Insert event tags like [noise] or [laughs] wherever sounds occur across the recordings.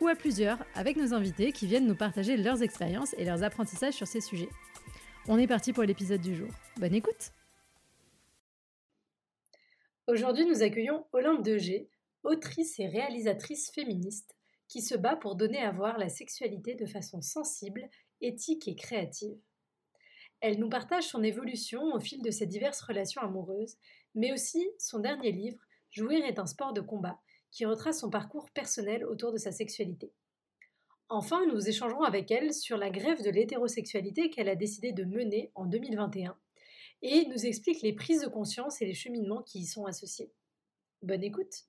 ou à plusieurs avec nos invités qui viennent nous partager leurs expériences et leurs apprentissages sur ces sujets. On est parti pour l'épisode du jour. Bonne écoute Aujourd'hui, nous accueillons Olympe Degé, autrice et réalisatrice féministe, qui se bat pour donner à voir la sexualité de façon sensible, éthique et créative. Elle nous partage son évolution au fil de ses diverses relations amoureuses, mais aussi son dernier livre, Jouir est un sport de combat, qui retrace son parcours personnel autour de sa sexualité. Enfin, nous échangerons avec elle sur la grève de l'hétérosexualité qu'elle a décidé de mener en 2021 et nous explique les prises de conscience et les cheminements qui y sont associés. Bonne écoute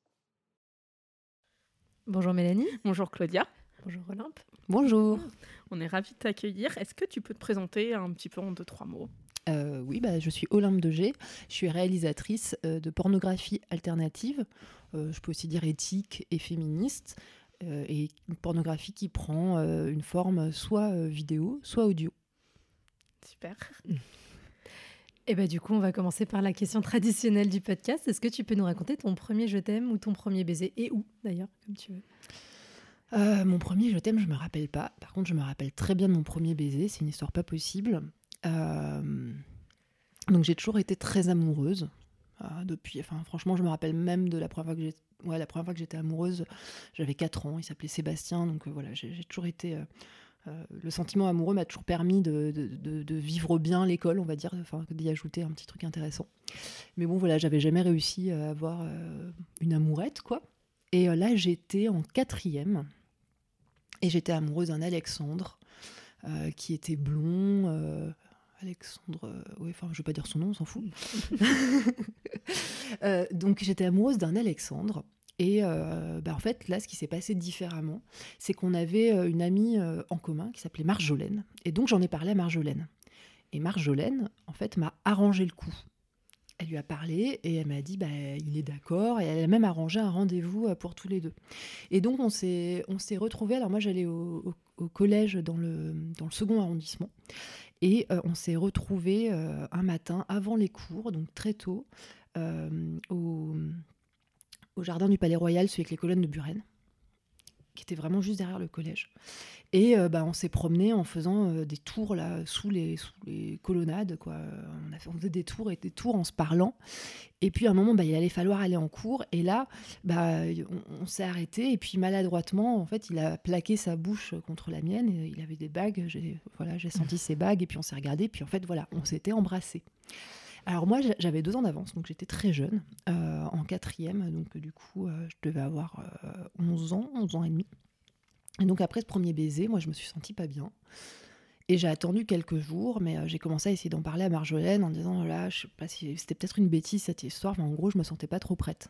Bonjour Mélanie. Bonjour Claudia. Bonjour Olympe. Bonjour. On est ravis de t'accueillir. Est-ce que tu peux te présenter un petit peu en deux, trois mots? Euh, oui, bah, je suis Olympe Degé, je suis réalisatrice euh, de pornographie alternative, euh, je peux aussi dire éthique et féministe, et une pornographie qui prend une forme soit vidéo, soit audio. Super. [laughs] Et eh bah, du coup, on va commencer par la question traditionnelle du podcast. Est-ce que tu peux nous raconter ton premier je t'aime ou ton premier baiser? Et où d'ailleurs, comme tu veux? Mon premier je t'aime, je me rappelle pas. Par contre, je me rappelle très bien de mon premier baiser, c'est une histoire pas possible. Euh, donc j'ai toujours été très amoureuse. Euh, depuis, enfin franchement, je me rappelle même de la première fois que j'étais, ouais, la première fois que j'étais amoureuse, j'avais 4 ans, il s'appelait Sébastien, donc euh, voilà, j'ai toujours été le sentiment amoureux m'a toujours permis de, de, vivre bien l'école, on va dire, d'y ajouter un petit truc intéressant. Mais bon, voilà, j'avais jamais réussi à avoir une amourette, quoi. Et là, j'étais en quatrième et j'étais amoureuse d'un Alexandre qui était blond, Alexandre, euh, oui, enfin, je vais pas dire son nom, on s'en fout. [laughs] Euh, donc, j'étais amoureuse d'un Alexandre. Et euh, bah, en fait, là, ce qui s'est passé différemment, c'est qu'on avait une amie en commun qui s'appelait Marjolaine. Et donc, j'en ai parlé à Marjolaine. Et Marjolaine, en fait, m'a arrangé le coup. Elle lui a parlé et elle m'a dit bah, il est d'accord et elle a même arrangé un rendez-vous pour tous les deux. Et donc on s'est retrouvés. Alors moi j'allais au, collège dans le second arrondissement et euh, on s'est retrouvés euh, un matin avant les cours, donc très tôt, euh, au, jardin du Palais Royal, celui avec les colonnes de Buren, qui était vraiment juste derrière le collège. Et bah, on s'est promené en faisant des tours là sous les, sous les colonnades. Quoi. On, a fait, faisait des tours et des tours en se parlant. Et puis à un moment, bah, il allait falloir aller en cours. Et là, bah, on, s'est arrêté. Et puis maladroitement, en fait, il a plaqué sa bouche contre la mienne. Et il avait des bagues. J'ai senti ses bagues. Et puis on s'est regardé. Puis en fait, voilà, on s'était embrassés. Alors moi, j'avais deux ans d'avance, donc j'étais très jeune, euh, en quatrième, donc du coup, euh, je devais avoir 11 euh, ans, 11 ans et demi. Et donc après ce premier baiser, moi je me suis sentie pas bien. Et j'ai attendu quelques jours, mais euh, j'ai commencé à essayer d'en parler à Marjolaine en disant là, je sais pas si c'était peut-être une bêtise cette histoire, mais en gros, je me sentais pas trop prête.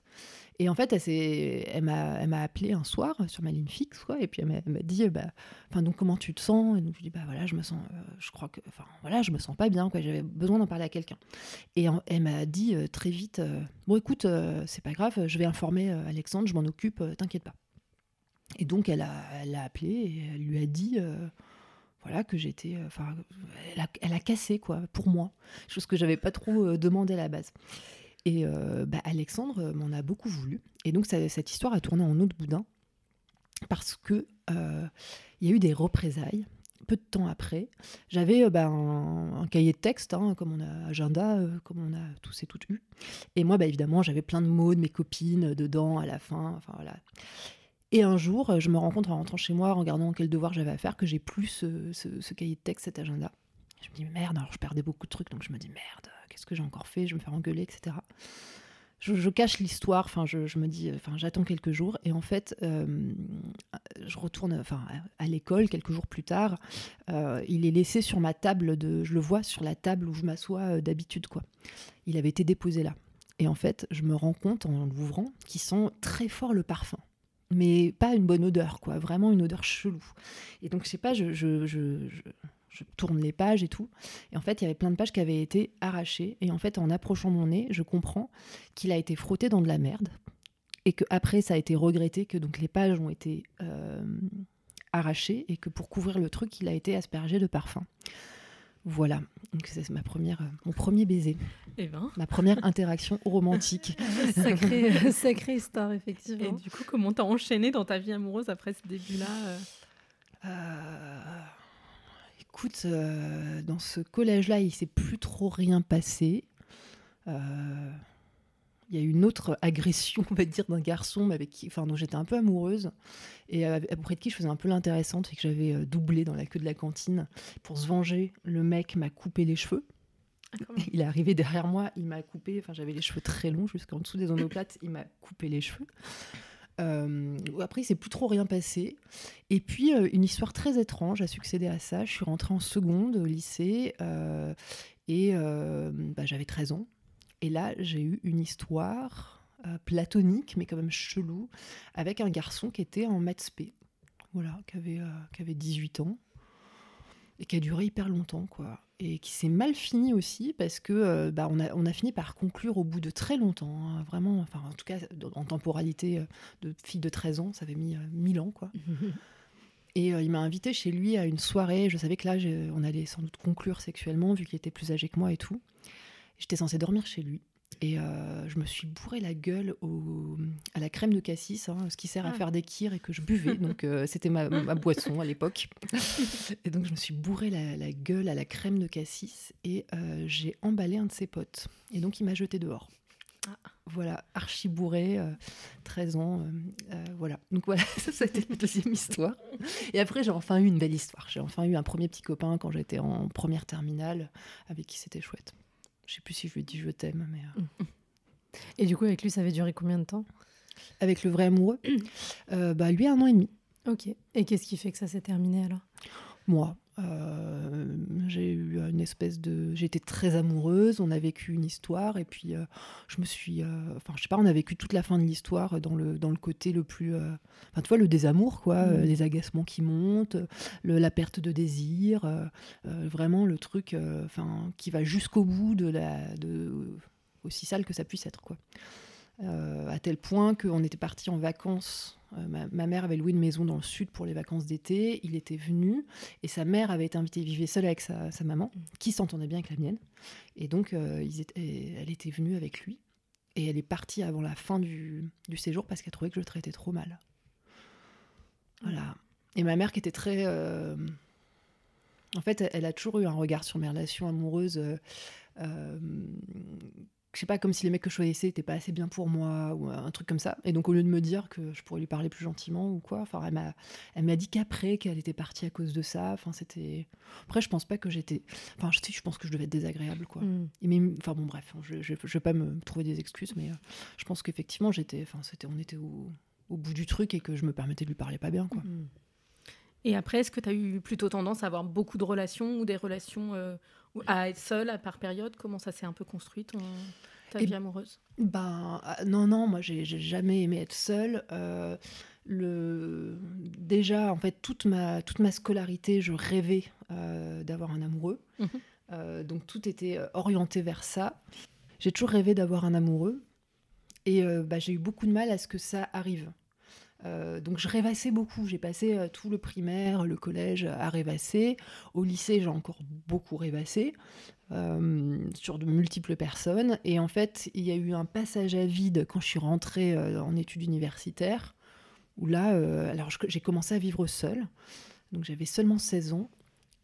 Et en fait, elle, m'a appelé un soir sur ma ligne fixe, quoi, et puis elle m'a dit bah, enfin donc comment tu te sens? Et donc je dis bah voilà, je me sens, euh, je crois que, enfin voilà, je me sens pas bien, quoi, j'avais besoin d'en parler à quelqu'un. Et elle m'a dit euh, très vite bon écoute, c'est pas grave, je vais informer Alexandre, je m'en occupe, t'inquiète pas. Et donc elle a, elle a appelé et elle lui a dit voilà que j'étais euh, enfin elle a, cassé quoi pour moi chose que j'avais pas trop euh, demandé à la base et euh, bah, Alexandre m'en a beaucoup voulu et donc cette histoire a tourné en autre boudin parce que il y a eu des représailles peu de temps après, j'avais bah, un, cahier de texte, hein, comme on a agenda, comme on a tous et toutes eu. Et moi, bah, évidemment, j'avais plein de mots de mes copines dedans à la fin. Enfin voilà. Et un jour, euh, je me rends compte en rentrant chez moi, en regardant quel devoir j'avais à faire, que j'ai plus ce, cahier de texte, cet agenda. Je me dis merde, alors je perdais beaucoup de trucs, donc je me dis merde, qu'est-ce que j'ai encore fait Je me faire engueuler, etc. Je, cache l'histoire, enfin je, me dis, enfin j'attends quelques jours, et en fait, euh, je retourne, enfin à l'école quelques jours plus tard, euh, il est laissé sur ma table de, je le vois sur la table où je m'assois d'habitude quoi. Il avait été déposé là, et en fait, je me rends compte en l'ouvrant qu'il sent très fort le parfum mais pas une bonne odeur, quoi. Vraiment une odeur chelou. Et donc, je sais pas, je, je, je, je, tourne les pages et tout. Et en fait, il y avait plein de pages qui avaient été arrachées. Et en fait, en approchant mon nez, je comprends qu'il a été frotté dans de la merde. Et que après, ça a été regretté, que donc les pages ont été euh, arrachées et que pour couvrir le truc, il a été aspergé de parfum. Voilà, donc c'est ma première, euh, mon premier baiser. Et eh ben. Ma première interaction [laughs] romantique. sacrée, sacrée histoire, effectivement. Et du coup, comment t'as enchaîné dans ta vie amoureuse après ce début-là euh euh, Écoute, dans ce collège-là, il s'est plus trop rien passé il y a eu une autre agression, on va dire, d'un garçon avec qui, enfin, dont j'étais un peu amoureuse et auprès de qui je faisais un peu l'intéressante et que j'avais euh, doublé dans la queue de la cantine. Pour se venger, le mec m'a coupé les cheveux. Ah, [laughs] il est arrivé derrière moi, il m'a coupé, enfin j'avais les cheveux très longs jusqu'en dessous des omoplates, il m'a coupé les cheveux. Euh, après, il s'est plus trop rien passé. Et puis, euh, une histoire très étrange a succédé à ça. Je suis rentrée en seconde au lycée et bah, j'avais 13 ans. Et là, j'ai eu une histoire euh, platonique, mais quand même chelou, avec un garçon qui était en maths voilà, qui avait, euh, qui avait 18 ans, et qui a duré hyper longtemps, quoi. Et qui s'est mal fini aussi, parce que euh, bah, on, a, on a fini par conclure au bout de très longtemps, hein, vraiment, enfin, en tout cas, en temporalité de fille de 13 ans, ça avait mis 1000 ans, quoi. [laughs] Et il m'a invité chez lui à une soirée. Je savais que là, on allait sans doute conclure sexuellement, vu qu'il était plus âgé que moi et tout. J'étais censée dormir chez lui. Et euh, je me suis bourré la gueule au, à la crème de cassis, hein, ce qui sert à ah. faire des kirs et que je buvais. [laughs] Donc euh, c'était ma, boisson à l'époque. Et donc je me suis bourré la, gueule à la crème de cassis et euh, j'ai emballé un de ses potes. Et donc il m'a jeté dehors. Ah. Voilà, archi bourré, 13 ans, voilà. Donc voilà, [laughs] ça, ça a été la deuxième histoire. Et après, j'ai enfin eu une belle histoire. J'ai enfin eu un premier petit copain quand j'étais en première terminale, avec qui c'était chouette. Je sais plus si je lui ai dit je t'aime, mais. Euh. Et du coup, avec lui, ça avait duré combien de temps? Avec le vrai amoureux euh, Bah, lui, un an et demi. Ok. Et qu'est-ce qui fait que ça s'est terminé alors? Moi. Euh, j'ai eu une espèce de. J'étais très amoureuse, on a vécu une histoire, et puis je me suis. Enfin, je sais pas, on a vécu toute la fin de l'histoire dans le, dans le côté le plus. Enfin, tu vois, le désamour, quoi, mmh. les agacements qui montent, la perte de désir, vraiment le truc enfin qui va jusqu'au bout de la. De, aussi sale que ça puisse être, quoi. à tel point qu'on était parti en vacances euh, ma, mère avait loué une maison dans le sud pour les vacances d'été. Il était venu et sa mère avait été invitée. Il vivait seul avec sa, maman, mm. qui s'entendait bien avec la mienne. Et donc, euh, elle était venue avec lui. Et elle est partie avant la fin du, séjour parce qu'elle trouvait que je le traitais trop mal. Voilà. Et ma mère qui était très... Euh, en fait, elle a toujours eu un regard sur mes relations amoureuses je sais pas, comme si les mecs que je choisissais n'étaient pas assez bien pour moi, ou un truc comme ça. Et donc, au lieu de me dire que je pourrais lui parler plus gentiment ou quoi, enfin, elle m'a, elle m'a dit qu'après, qu'elle était partie à cause de ça. Enfin, c'était. Après, je pense pas que j'étais. Enfin, je, je pense que je devais être désagréable, quoi. Mm. mais, enfin, bon, bref, je, je, vais pas me trouver des excuses, mais euh, je pense qu'effectivement, j'étais. Enfin, c'était, on était au, au, bout du truc et que je me permettais de lui parler pas bien, quoi. Mm. Et après, est-ce que tu as eu plutôt tendance à avoir beaucoup de relations ou des relations euh, à être seule à par période Comment ça s'est un peu construit ton, ta vie amoureuse? Ben ah, non, non, moi j'ai jamais aimé être seule. Euh, le... Déjà, en fait, toute ma, toute ma scolarité, je rêvais euh, d'avoir un amoureux. Mhm. donc tout était orienté vers ça. J'ai toujours rêvé d'avoir un amoureux. Et bah, j'ai eu beaucoup de mal à ce que ça arrive. Euh, donc je rêvassais beaucoup. J'ai passé euh, tout le primaire, le collège à rêvasser. Au lycée, j'ai encore beaucoup rêvassé euh, sur de multiples personnes. Et en fait, il y a eu un passage à vide quand je suis rentrée en études universitaires, où là, alors j'ai commencé à vivre seule. Donc j'avais seulement 16 ans.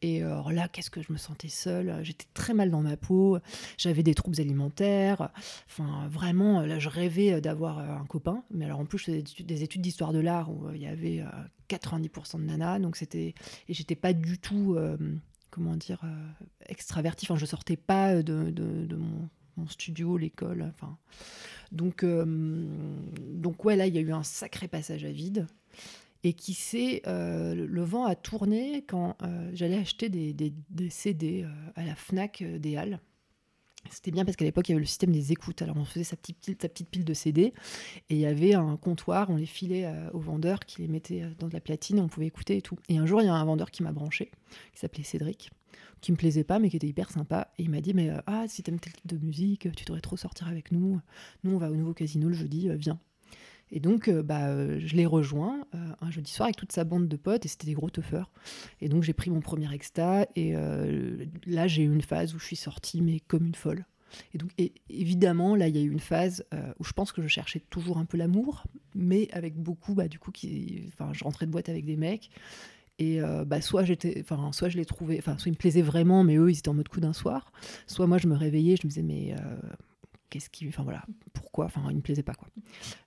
Et euh, alors là, qu'est-ce que je me sentais seule? J'étais très mal dans ma peau, j'avais des troubles alimentaires. Enfin, vraiment, là, je rêvais d'avoir euh, un copain. Mais alors, en plus, je faisais des études d'histoire de l'art où euh, il y avait 90% de nanas. Donc, c'était. Et j'étais pas du tout, comment dire, extravertie. Enfin, je sortais pas de, mon, studio, l'école. Enfin. Donc, donc, ouais, là, il y a eu un sacré passage à vide et qui s'est euh, le vent a tourné quand euh, j'allais acheter des, CD euh, à la Fnac des Halles C'était bien parce qu'à l'époque, il y avait le système des écoutes. Alors, on faisait sa petite, pile, sa petite pile de CD et il y avait un comptoir, on les filait aux vendeurs qui les mettaient dans de la platine, on pouvait écouter et tout. Et un jour, il y a un vendeur qui m'a branché, qui s'appelait Cédric, qui me plaisait pas, mais qui était hyper sympa. Et il m'a dit Mais ah, si t'aimes tel type de musique, tu devrais trop sortir avec nous. Nous, on va au nouveau casino le jeudi, viens. Et donc, euh, bah, euh, je l'ai rejoint euh, un jeudi soir avec toute sa bande de potes et c'était des gros teufeurs. Et donc, j'ai pris mon premier exta et là, j'ai eu une phase où je suis sortie, mais comme une folle. Et donc, évidemment, là, il y a eu une phase où je pense que je cherchais toujours un peu l'amour, mais avec beaucoup, bah, du coup, qui, je rentrais de boîte avec des mecs. Et bah, soit j'étais, enfin, soit je les trouvais, enfin, soit ils me plaisaient vraiment, mais eux, ils étaient en mode coup d'un soir. Soit moi, je me réveillais, je me disais, mais qu'est-ce qui, enfin voilà, pourquoi, enfin il me plaisait pas quoi.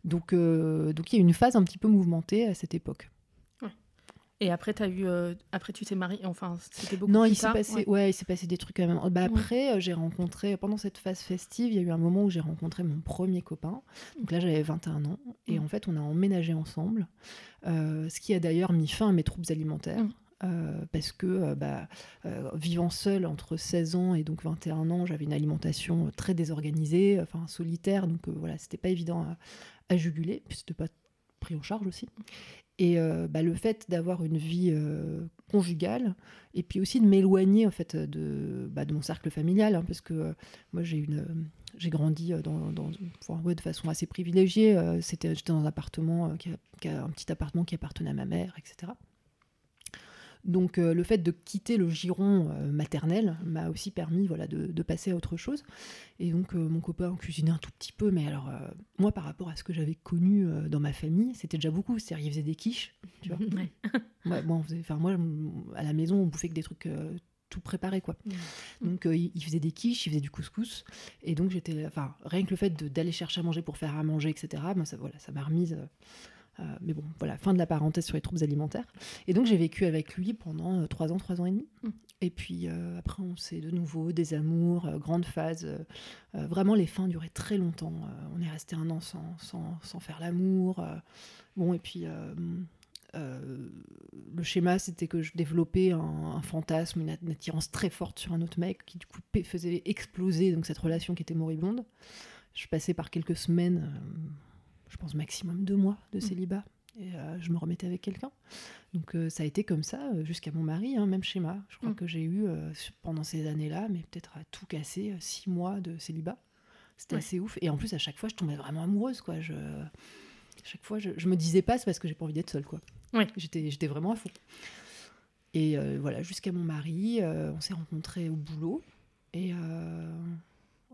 Donc euh, donc il y a eu une phase un petit peu mouvementée à cette époque. Et après, as eu, euh, après tu t'es mariée, enfin, c'était beaucoup non, plus il s'est passé, ouais. il s'est passé des trucs quand même. Bah, après, euh, j'ai rencontré, pendant cette phase festive, il y a eu un moment où j'ai rencontré mon premier copain. Donc là, j'avais 21 ans. Et mm. en fait, on a emménagé ensemble. ce qui a d'ailleurs mis fin à mes troubles alimentaires. Euh, parce que euh, bah, euh, vivant seul entre 16 ans et donc 21 ans, j'avais une alimentation très désorganisée, enfin solitaire, donc voilà, c'était pas évident à, juguler, puis c'était pas pris en charge aussi. Et bah, le fait d'avoir une vie conjugale, et puis aussi de m'éloigner en fait de, bah, mon cercle familial, hein, parce que moi j'ai une j'ai grandi de façon assez privilégiée. C'était j'étais dans un appartement qui un petit appartement qui appartenait à ma mère, etc. Donc euh, le fait de quitter le giron euh, maternel m'a aussi permis voilà, de, passer à autre chose. Et donc euh, mon copain cuisinait un tout petit peu, mais alors moi par rapport à ce que j'avais connu dans ma famille, c'était déjà beaucoup. C'est-à-dire il faisait des quiches, tu vois. Ouais. [laughs] moi, moi, à la maison, on bouffait que des trucs tout préparés, quoi. Donc il faisait des quiches, il faisait du couscous, et donc j'étais, enfin rien que le fait d'aller chercher à manger pour faire à manger, etc. Moi ça, voilà, ça m'a remise euh, mais bon, voilà, fin de la parenthèse sur les troubles alimentaires. Et donc j'ai vécu avec lui pendant euh, trois ans, trois ans et demi. Mm. Et puis euh, après, on s'est de nouveau des amours, grande phase. vraiment, les fins duraient très longtemps. on est resté un an sans, sans, sans faire l'amour. bon, et puis le schéma, c'était que je développais un, fantasme, une, une, attirance très forte sur un autre mec qui du coup faisait exploser donc cette relation qui était moribonde. Je passais par quelques semaines je pense, maximum deux mois de mm. célibat. Et euh, je me remettais avec quelqu'un. Donc euh, ça a été comme ça euh, jusqu'à mon mari, hein, même schéma. Je crois mm. que j'ai eu pendant ces années-là, mais peut-être à tout casser, six mois de célibat. C'était assez ouf. Et en plus, à chaque fois, je tombais vraiment amoureuse. Quoi. Je... À chaque fois, je, je me disais pas, c'est parce que j'ai pas envie d'être seule. Quoi. Ouais. J'étais, j'étais vraiment à fond. Et voilà, jusqu'à mon mari, on s'est rencontrés au boulot. Et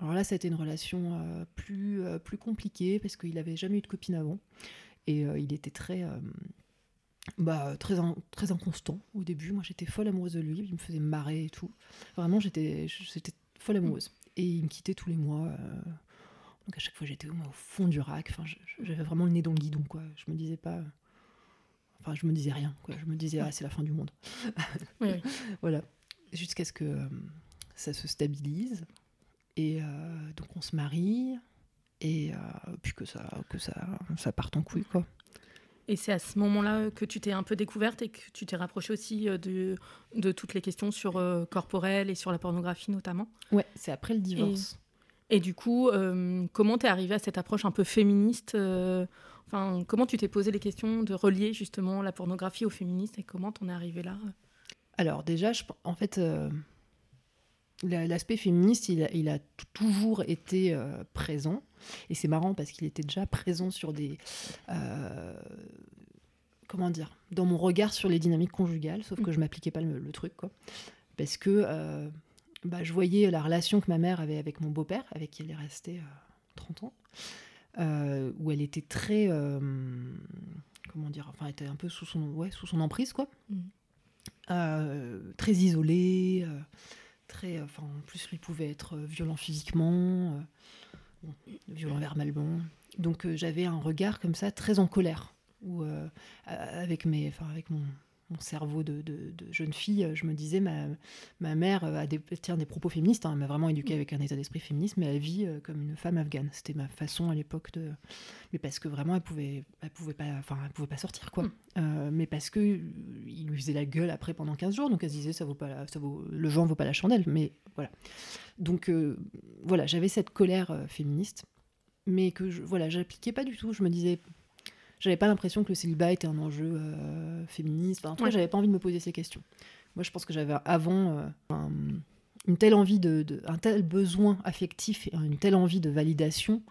alors là, ça a été une relation euh, plus, euh, plus compliquée parce qu'il n'avait jamais eu de copine avant. Et euh, il était très, bah, très, très inconstant au début. Moi, j'étais folle amoureuse de lui. Il me faisait marrer et tout. Vraiment, j'étais folle amoureuse. Et il me quittait tous les mois. donc à chaque fois, j'étais au, fond du rack. Enfin, j'avais vraiment le nez dans le guidon. Quoi. Je me disais pas. Enfin, je me disais rien. Quoi. Je me disais, ah, c'est la fin du monde. [laughs] voilà. Jusqu'à ce que ça se stabilise. Et euh, donc on se marie, et euh, puis que ça, que ça, ça parte en couille, quoi. Et c'est à ce moment-là que tu t'es un peu découverte et que tu t'es rapprochée aussi euh, de, de toutes les questions sur corporel et sur la pornographie notamment. Ouais, c'est après le divorce. Et, du coup, comment t'es arrivée à cette approche un peu féministe Enfin, comment tu t'es posé les questions de relier justement la pornographie au féminisme et comment t'en es arrivée là? Alors déjà, je, en fait, L'aspect féministe, il a, toujours été euh, présent. Et c'est marrant parce qu'il était déjà présent sur des. Euh, comment dire Dans mon regard sur les dynamiques conjugales, sauf que je m'appliquais pas le, truc, quoi. Parce que euh, bah, je voyais la relation que ma mère avait avec mon beau-père, avec qui elle est restée 30 ans, où elle était très. comment dire Enfin, elle était un peu sous son, ouais, sous son emprise, quoi. Mm. très isolée très. Enfin, en plus, lui pouvait être euh, violent physiquement, euh, violent verbalement. Donc, euh, j'avais un regard comme ça, très en colère. Ou avec, mes, enfin, avec mon, mon cerveau de, de, jeune fille, je me disais, ma, ma mère a des, tient des propos féministes, hein, elle m'a vraiment éduquée avec un état d'esprit féministe, mais elle vit comme une femme afghane. C'était ma façon à l'époque de... Mais parce que vraiment, elle pouvait, elle pouvait, pas, enfin, elle pouvait pas sortir, quoi. Mm. mais parce que il lui user la gueule après pendant 15 jours. Donc elle se disait, ça vaut pas ça vaut, le vent vaut pas la chandelle. Mais voilà. Donc voilà, j'avais cette colère féministe, mais que je, voilà, j'appliquais pas du tout. Je me disais, j'avais pas l'impression que le célibat était un enjeu féministe. en tout cas, j'avais pas envie de me poser ces questions. Moi, je pense que j'avais avant une telle envie de, un tel besoin affectif et une telle envie de validation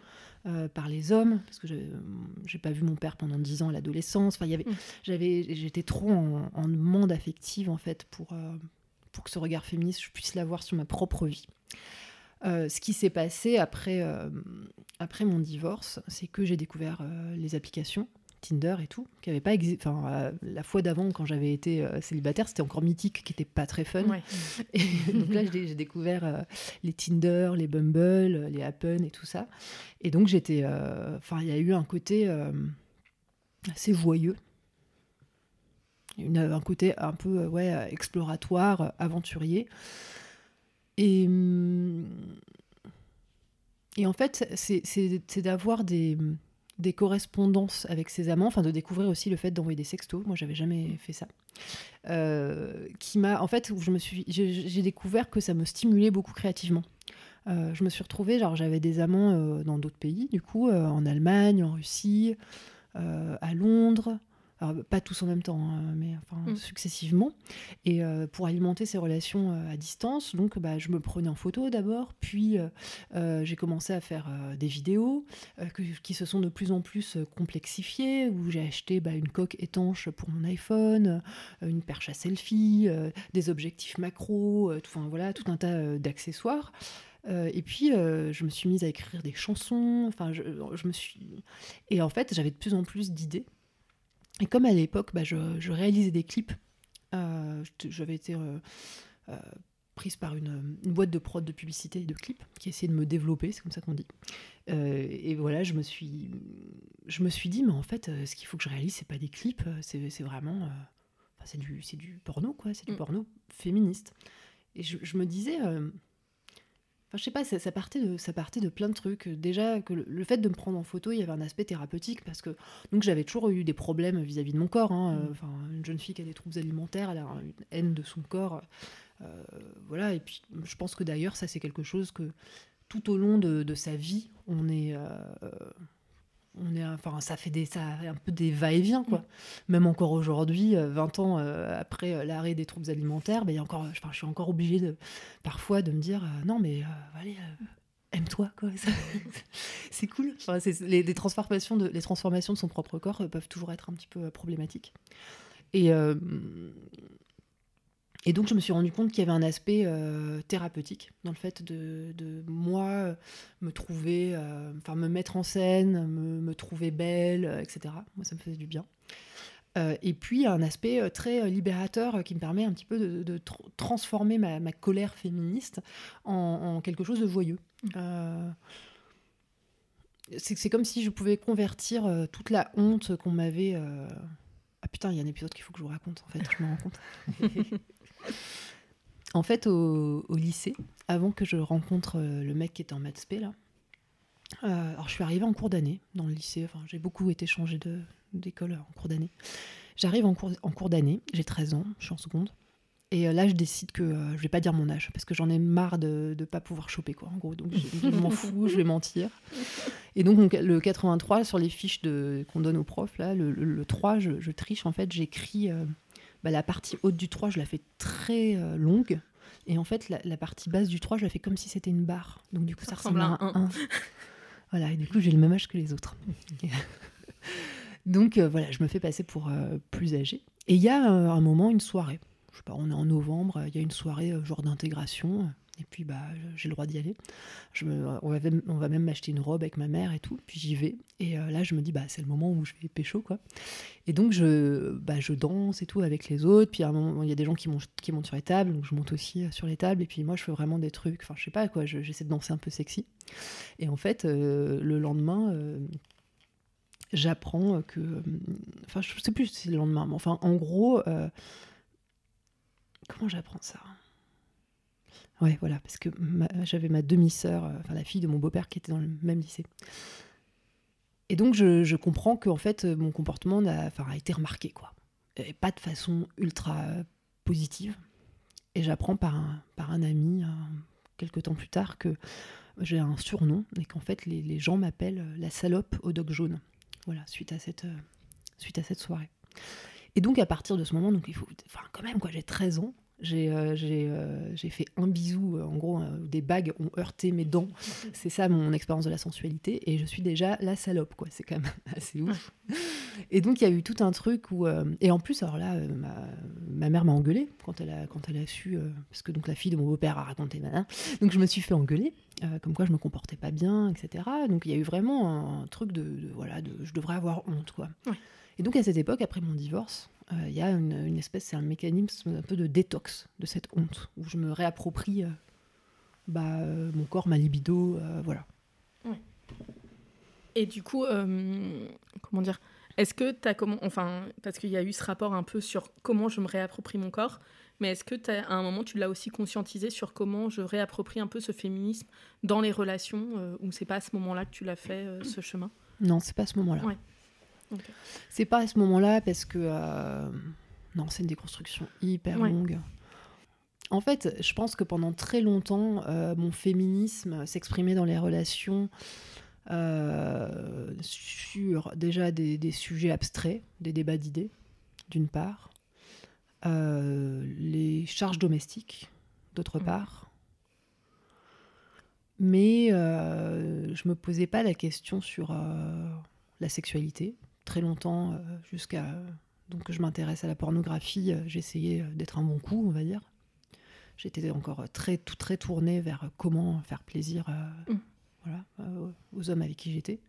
euh, par les hommes, parce que j'ai pas vu mon père pendant dix ans à l'adolescence. Enfin, y avait, mm. j'avais, j'étais trop en, demande affective en fait pour euh, pour que ce regard féministe je puisse l'avoir sur ma propre vie. Euh, ce qui s'est passé après après mon divorce, c'est que j'ai découvert les applications Tinder et tout, qui avait pas Enfin, la fois d'avant, quand j'avais été euh, célibataire, c'était encore mythique, qui était pas très fun. Et [laughs] donc là, j'ai découvert euh, les Tinder, les Bumble, les Happen et tout ça. Et donc j'étais. Euh, enfin, il y a eu un côté assez joyeux. Une, un côté un peu ouais, exploratoire, aventurier. Et, hum, et en fait, c'est d'avoir des, des correspondances avec ses amants, enfin de découvrir aussi le fait d'envoyer des sextos. Moi, j'avais jamais fait ça. Euh, qui m'a, en fait, je me suis, j'ai découvert que ça me stimulait beaucoup créativement. Euh, je me suis retrouvée, genre j'avais des amants euh, dans d'autres pays, du coup, en Allemagne, en Russie, à Londres, pas tous en même temps, hein, mais enfin, mm. successivement. Et euh, pour alimenter ces relations euh, à distance, donc bah, je me prenais en photo d'abord, puis euh, j'ai commencé à faire des vidéos qui se sont de plus en plus complexifiées, où j'ai acheté bah, une coque étanche pour mon iPhone, une perche à selfie, des objectifs macro, tout, voilà, tout un tas d'accessoires. et puis, je me suis mise à écrire des chansons. Enfin, je, je me suis. Et en fait, j'avais de plus en plus d'idées. Et comme à l'époque, bah, je, réalisais des clips, euh, j'avais été euh, euh, prise par une, boîte de prod de publicité et de clips qui essayait de me développer, c'est comme ça qu'on dit. et voilà, je me suis, je me suis dit, mais en fait, ce qu'il faut que je réalise, c'est pas des clips, c'est vraiment, c'est du, du porno quoi, c'est du mm. porno féministe. Et je, je me disais, je sais pas, ça, partait de, ça partait de plein de trucs. Déjà, que le, fait de me prendre en photo, il y avait un aspect thérapeutique parce que donc j'avais toujours eu des problèmes vis-à-vis de mon corps. Hein. Mm. Enfin, une jeune fille qui a des troubles alimentaires, elle a une haine de son corps. Euh, voilà, et puis je pense que d'ailleurs, ça, c'est quelque chose que tout au long de, sa vie, on est. Euh, on est, enfin, ça fait des, ça un peu des va-et-vient, quoi. Mm. Même encore aujourd'hui, 20 euh, ans euh, après euh, l'arrêt des troubles alimentaires, ben, y a encore, enfin, je suis encore obligée de, parfois de me dire, non, mais allez, aime-toi, quoi. [laughs] c'est cool. Enfin, les, les, transformations de, les transformations de son propre corps peuvent toujours être un petit peu problématiques. Et et donc, je me suis rendu compte qu'il y avait un aspect euh, thérapeutique dans le fait de, moi me trouver, euh, enfin me mettre en scène, me, trouver belle, euh, etc. Moi, ça me faisait du bien. et puis, un aspect très libérateur qui me permet un petit peu de, transformer ma, colère féministe en, quelque chose de joyeux. Mmh. c'est comme si je pouvais convertir toute la honte qu'on m'avait. Ah putain, il y a un épisode qu'il faut que je vous raconte, en fait, je me rends compte. [laughs] en fait, au, lycée, avant que je rencontre euh, le mec qui était en maths spé, là, euh, alors je suis arrivée en cours d'année dans le lycée, enfin j'ai beaucoup été changée d'école en cours d'année. J'arrive en cours, en cours d'année, j'ai 13 ans, je suis en seconde. Et euh, là, je décide que je vais pas dire mon âge parce que j'en ai marre de ne pas pouvoir choper, quoi, en gros. Donc, je, m'en fous, je vais mentir. Et donc, le 83, sur les fiches qu'on donne aux profs, là, le, 3, je, triche, en fait, j'écris bah, la partie haute du 3, je la fais très euh, longue. Et en fait, la, partie basse du 3, je la fais comme si c'était une barre. Donc du coup, ça, ressemble à un 1. [laughs] voilà, et du coup, j'ai le même âge que les autres. [laughs] Donc euh, voilà, je me fais passer pour euh, plus âgée. Et il y a un moment, une soirée. Je sais pas, on est en novembre, il y a une soirée genre d'intégration. Et puis, bah, j'ai le droit d'y aller. Je me, on, va même, on va même m'acheter une robe avec ma mère et tout. Puis j'y vais. Et euh, là, je me dis, bah, c'est le moment où je vais pécho, quoi. Et donc, je, bah, je danse et tout avec les autres. Puis à un moment, il y a des gens qui montent, qui montent sur les tables. Donc, je monte aussi euh, sur les tables. Et puis, moi, je fais vraiment des trucs. Enfin, je sais pas, quoi. J'essaie de danser un peu sexy. Et en fait, euh, le lendemain, j'apprends que. Enfin, je sais plus si c'est le lendemain. Mais enfin, en gros, comment j'apprends ça? Ouais, voilà, parce que j'avais ma demi-sœur, euh, enfin la fille de mon beau-père qui était dans le même lycée. Et donc je, comprends que en fait mon comportement a, a été remarqué quoi. et pas de façon ultra positive. Et j'apprends par un, par un ami, quelques temps plus tard, que j'ai un surnom et qu'en fait les, gens m'appellent la salope au dog jaune. Voilà, suite à cette, suite à cette soirée. Et donc à partir de ce moment, donc il faut, enfin quand même quoi, j'ai 13 ans, j'ai euh, euh, fait un bisou, euh, en gros, des bagues ont heurté mes dents. [laughs] C'est ça mon expérience de la sensualité. Et je suis déjà la salope, quoi. C'est quand même [laughs] assez ouf. Et donc, il y a eu tout un truc où. et en plus, alors là, ma, ma, mère m'a engueulée quand elle a, quand elle a su. parce que donc la fille de mon beau-père a raconté. Donc, je me suis fait engueuler, comme quoi je me comportais pas bien, etc. Donc, il y a eu vraiment un, truc de, Voilà, de, je devrais avoir honte, quoi. Et donc, à cette époque, après mon divorce, il y a une, espèce, c'est un mécanisme un peu de détox de cette honte, où je me réapproprie euh, bah, euh, mon corps, ma libido, euh, voilà. Et du coup, comment dire Est-ce que tu as comment, enfin, parce qu'il y a eu ce rapport un peu sur comment je me réapproprie mon corps, mais est-ce que as, à un moment tu l'as aussi conscientisé sur comment je réapproprie un peu ce féminisme dans les relations, ou c'est pas à ce moment-là que tu l'as fait ce chemin? Non, c'est pas à ce moment-là. C'est pas à ce moment-là parce que. Euh, non, c'est une déconstruction hyper longue. En fait, je pense que pendant très longtemps, euh, mon féminisme s'exprimait dans les relations euh, sur déjà des, sujets abstraits, des débats d'idées, d'une part, les charges domestiques, d'autre part. Mais je me posais pas la question sur la sexualité très longtemps, euh, jusqu'à. Donc, je m'intéresse à la pornographie. Euh, J'essayais euh, d'être un bon coup, on va dire. J'étais encore très, tout, très tournée vers comment faire plaisir mm. voilà, aux hommes avec qui j'étais.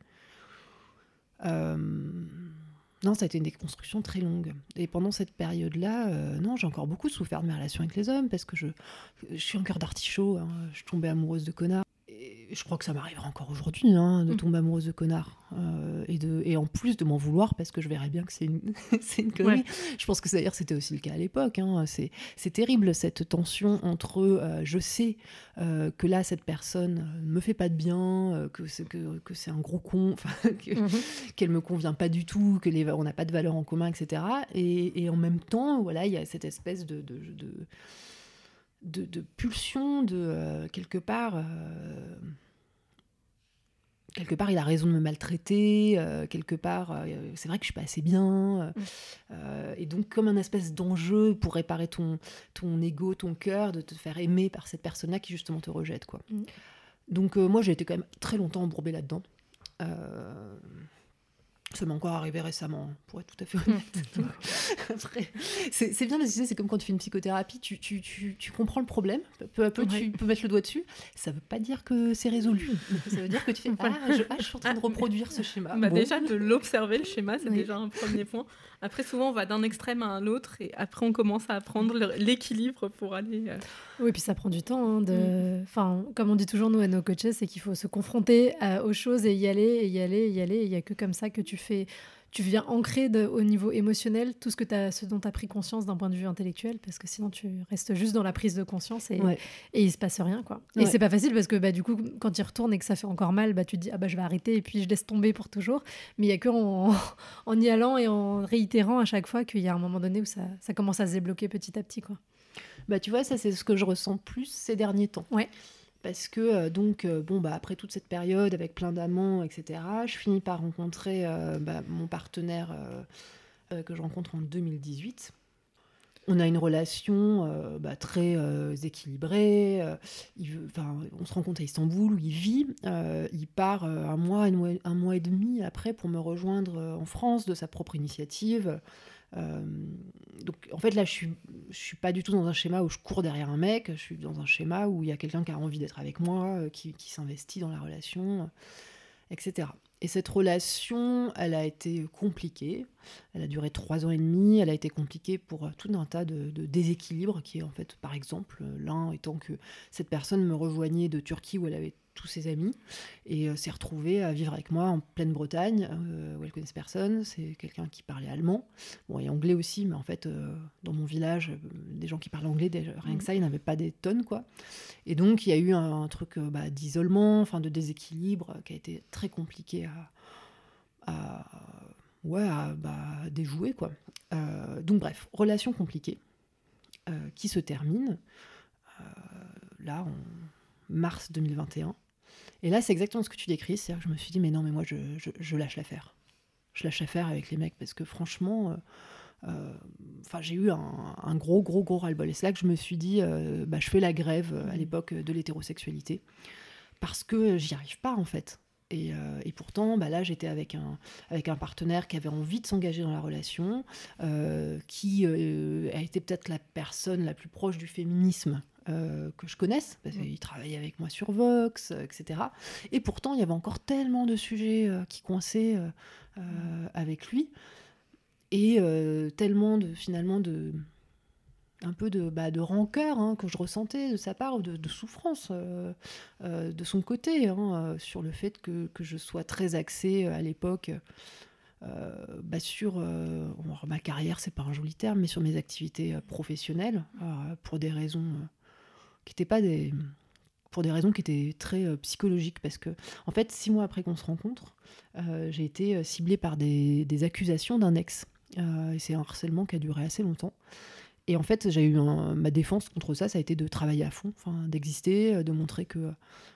Non, ça a été une déconstruction très longue. Et pendant cette période-là, non, j'ai encore beaucoup souffert de mes relations avec les hommes parce que je, je suis un cœur d'artichaut. Hein. je tombais amoureuse de connards je crois que ça m'arrivera encore aujourd'hui, hein, de mm. tomber amoureuse de connards. Euh, et, de, et en plus de m'en vouloir, parce que je verrais bien que c'est une, [laughs] une connerie. Je pense que d'ailleurs c'était aussi le cas à l'époque. Hein. C'est terrible cette tension entre euh, je sais euh, que là, cette personne me fait pas de bien, que c'est que, que un gros con, [laughs] mm-hmm. qu'elle me convient pas du tout, que les, on n'a pas de valeurs en commun, etc. Et, et, en même temps, voilà, il y a cette espèce de, de, de de, pulsion, de euh, quelque part. Euh, quelque part, il a raison de me maltraiter, euh, quelque part, c'est vrai que je suis pas assez bien. Mm. et donc, comme un espèce d'enjeu pour réparer ton, ton ego, ton cœur, de te faire aimer par cette personne-là qui justement te rejette. Quoi. Mm. Donc, moi, j'ai été quand même très longtemps embourbée là-dedans. Ça m'est encore arrivé récemment, pour être tout à fait [laughs] honnête. [laughs] Après, c'est bien parce que c'est comme quand tu fais une psychothérapie, tu, tu, tu, tu comprends le problème, peu à peu tu peux mettre le doigt dessus. Ça ne veut pas dire que c'est résolu. [laughs] Ça veut dire que tu fais ah, je, ah, je suis en train de reproduire ce schéma. Bah Déjà, de l'observer, le schéma, c'est déjà un premier point. Après, souvent, on va d'un extrême à un autre et après, on commence à apprendre l'équilibre pour aller. Euh, oui, puis ça prend du temps. Hein, de... Mm. Enfin, comme on dit toujours, nous, à nos coaches, c'est qu'il faut se confronter aux choses et y aller, et y aller, et y aller. Il n'y a que comme ça que tu fais tu viens ancrer au niveau émotionnel tout ce, que as, ce dont tu as pris conscience d'un point de vue intellectuel, parce que sinon tu restes juste dans la prise de conscience et, et il se passe rien. quoi. Et c'est pas facile parce que bah, du coup, quand tu retournes et que ça fait encore mal, bah, tu te dis ah bah, je vais arrêter et puis je laisse tomber pour toujours. Mais il y a que en, [laughs] en, y allant et en réitérant à chaque fois qu'il y a un moment donné où ça, ça commence à se débloquer petit à petit. quoi. Bah, tu vois, ça c'est ce que je ressens plus ces derniers temps. Ouais parce que euh, donc euh, bon bah après toute cette période avec plein d'amants etc je finis par rencontrer euh, bah, mon partenaire que je rencontre en 2018 on a une relation bah, très équilibrée. Il, on se rencontre à Istanbul où il vit. il part un mois, un mois et demi après pour me rejoindre en France de sa propre initiative. Euh, donc en fait là je suis je suis pas du tout dans un schéma où je cours derrière un mec. Je suis dans un schéma où il y a quelqu'un qui a envie d'être avec moi euh, qui, s'investit dans la relation euh, etc et cette relation elle a été compliquée. Elle a duré trois ans et demi. Elle a été compliquée pour tout un tas de, de déséquilibres qui est en fait par exemple l'un étant que cette personne me rejoignait de Turquie où elle avait tous ses amis et euh, s'est retrouvé à vivre avec moi en pleine Bretagne euh, où elle connaissait personne. C'est quelqu'un qui parlait allemand, bon et anglais aussi, mais en fait euh, dans mon village, des gens qui parlent anglais, rien que ça, il n'y avait pas des tonnes quoi. Et donc il y a eu un, truc bah, d'isolement, enfin de déséquilibre qui a été très compliqué à, ouais, bah, déjoué, quoi. donc, bref, relation compliquée qui se termine là en mars 2021. Et là, c'est exactement ce que tu décris. C'est-à-dire que je me suis dit, mais non, mais moi, je, je, lâche l'affaire. Je lâche l'affaire avec les mecs parce que franchement, euh, enfin, j'ai eu un, gros, gros, gros ras-le-bol. Et c'est là que je me suis dit, euh, bah, je fais la grève euh, à mmh. l'époque de l'hétérosexualité parce que j'y arrive pas en fait. Et, et, pourtant, bah là, j'étais avec un, avec un partenaire qui avait envie de s'engager dans la relation, qui a été peut-être la personne la plus proche du féminisme que je connaisse, parce mmh. qu'il travaillait avec moi sur Vox, etc. Et pourtant, il y avait encore tellement de sujets qui coinçaient avec lui et euh, tellement de finalement de un peu de, bah, de rancœur hein, que je ressentais de sa part, de, de souffrance euh, euh, de son côté, hein, sur le fait que, que, je sois très axée à l'époque bah, sur ma carrière, c'est pas un joli terme, mais sur mes activités professionnelles, pour des raisons qui n'étaient pas des pour des raisons qui étaient très psychologiques, parce que en fait, six mois après qu'on se rencontre, j'ai été ciblée par des, des accusations d'un ex. Euh, et c'est un harcèlement qui a duré assez longtemps. Et en fait, j'ai eu ma défense contre ça, ça a été de travailler à fond, d'exister, euh, de montrer que,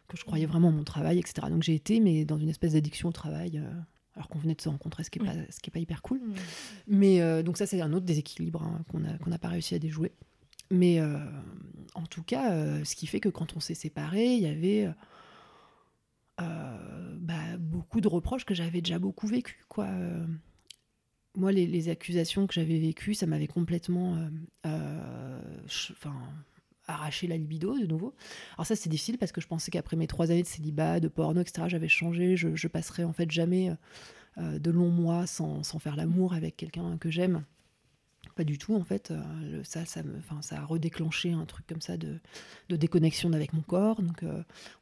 que je croyais vraiment en mon travail, etc. Donc j'ai été, mais dans une espèce d'addiction au travail, euh, alors qu'on venait de se rencontrer, ce qui n'est pas, ce qui est pas hyper cool. Mais donc ça, c'est un autre déséquilibre hein, qu'on n'a pas réussi à déjouer. Mais en tout cas, ce qui fait que quand on s'est séparés, il y avait bah, beaucoup de reproches que j'avais déjà beaucoup vécu, quoi moi, les, accusations que j'avais vécues, ça m'avait complètement euh, euh, arraché la libido de nouveau. Alors ça, c'est difficile parce que je pensais qu'après mes trois années de célibat, de porno, etc., j'avais changé. Je, je, passerais en fait jamais euh, de longs mois sans, sans faire l'amour avec quelqu'un que j'aime. Pas du tout, en fait. ça, ça, me, ça a redéclenché un truc comme ça de, de déconnexion avec mon corps. Donc,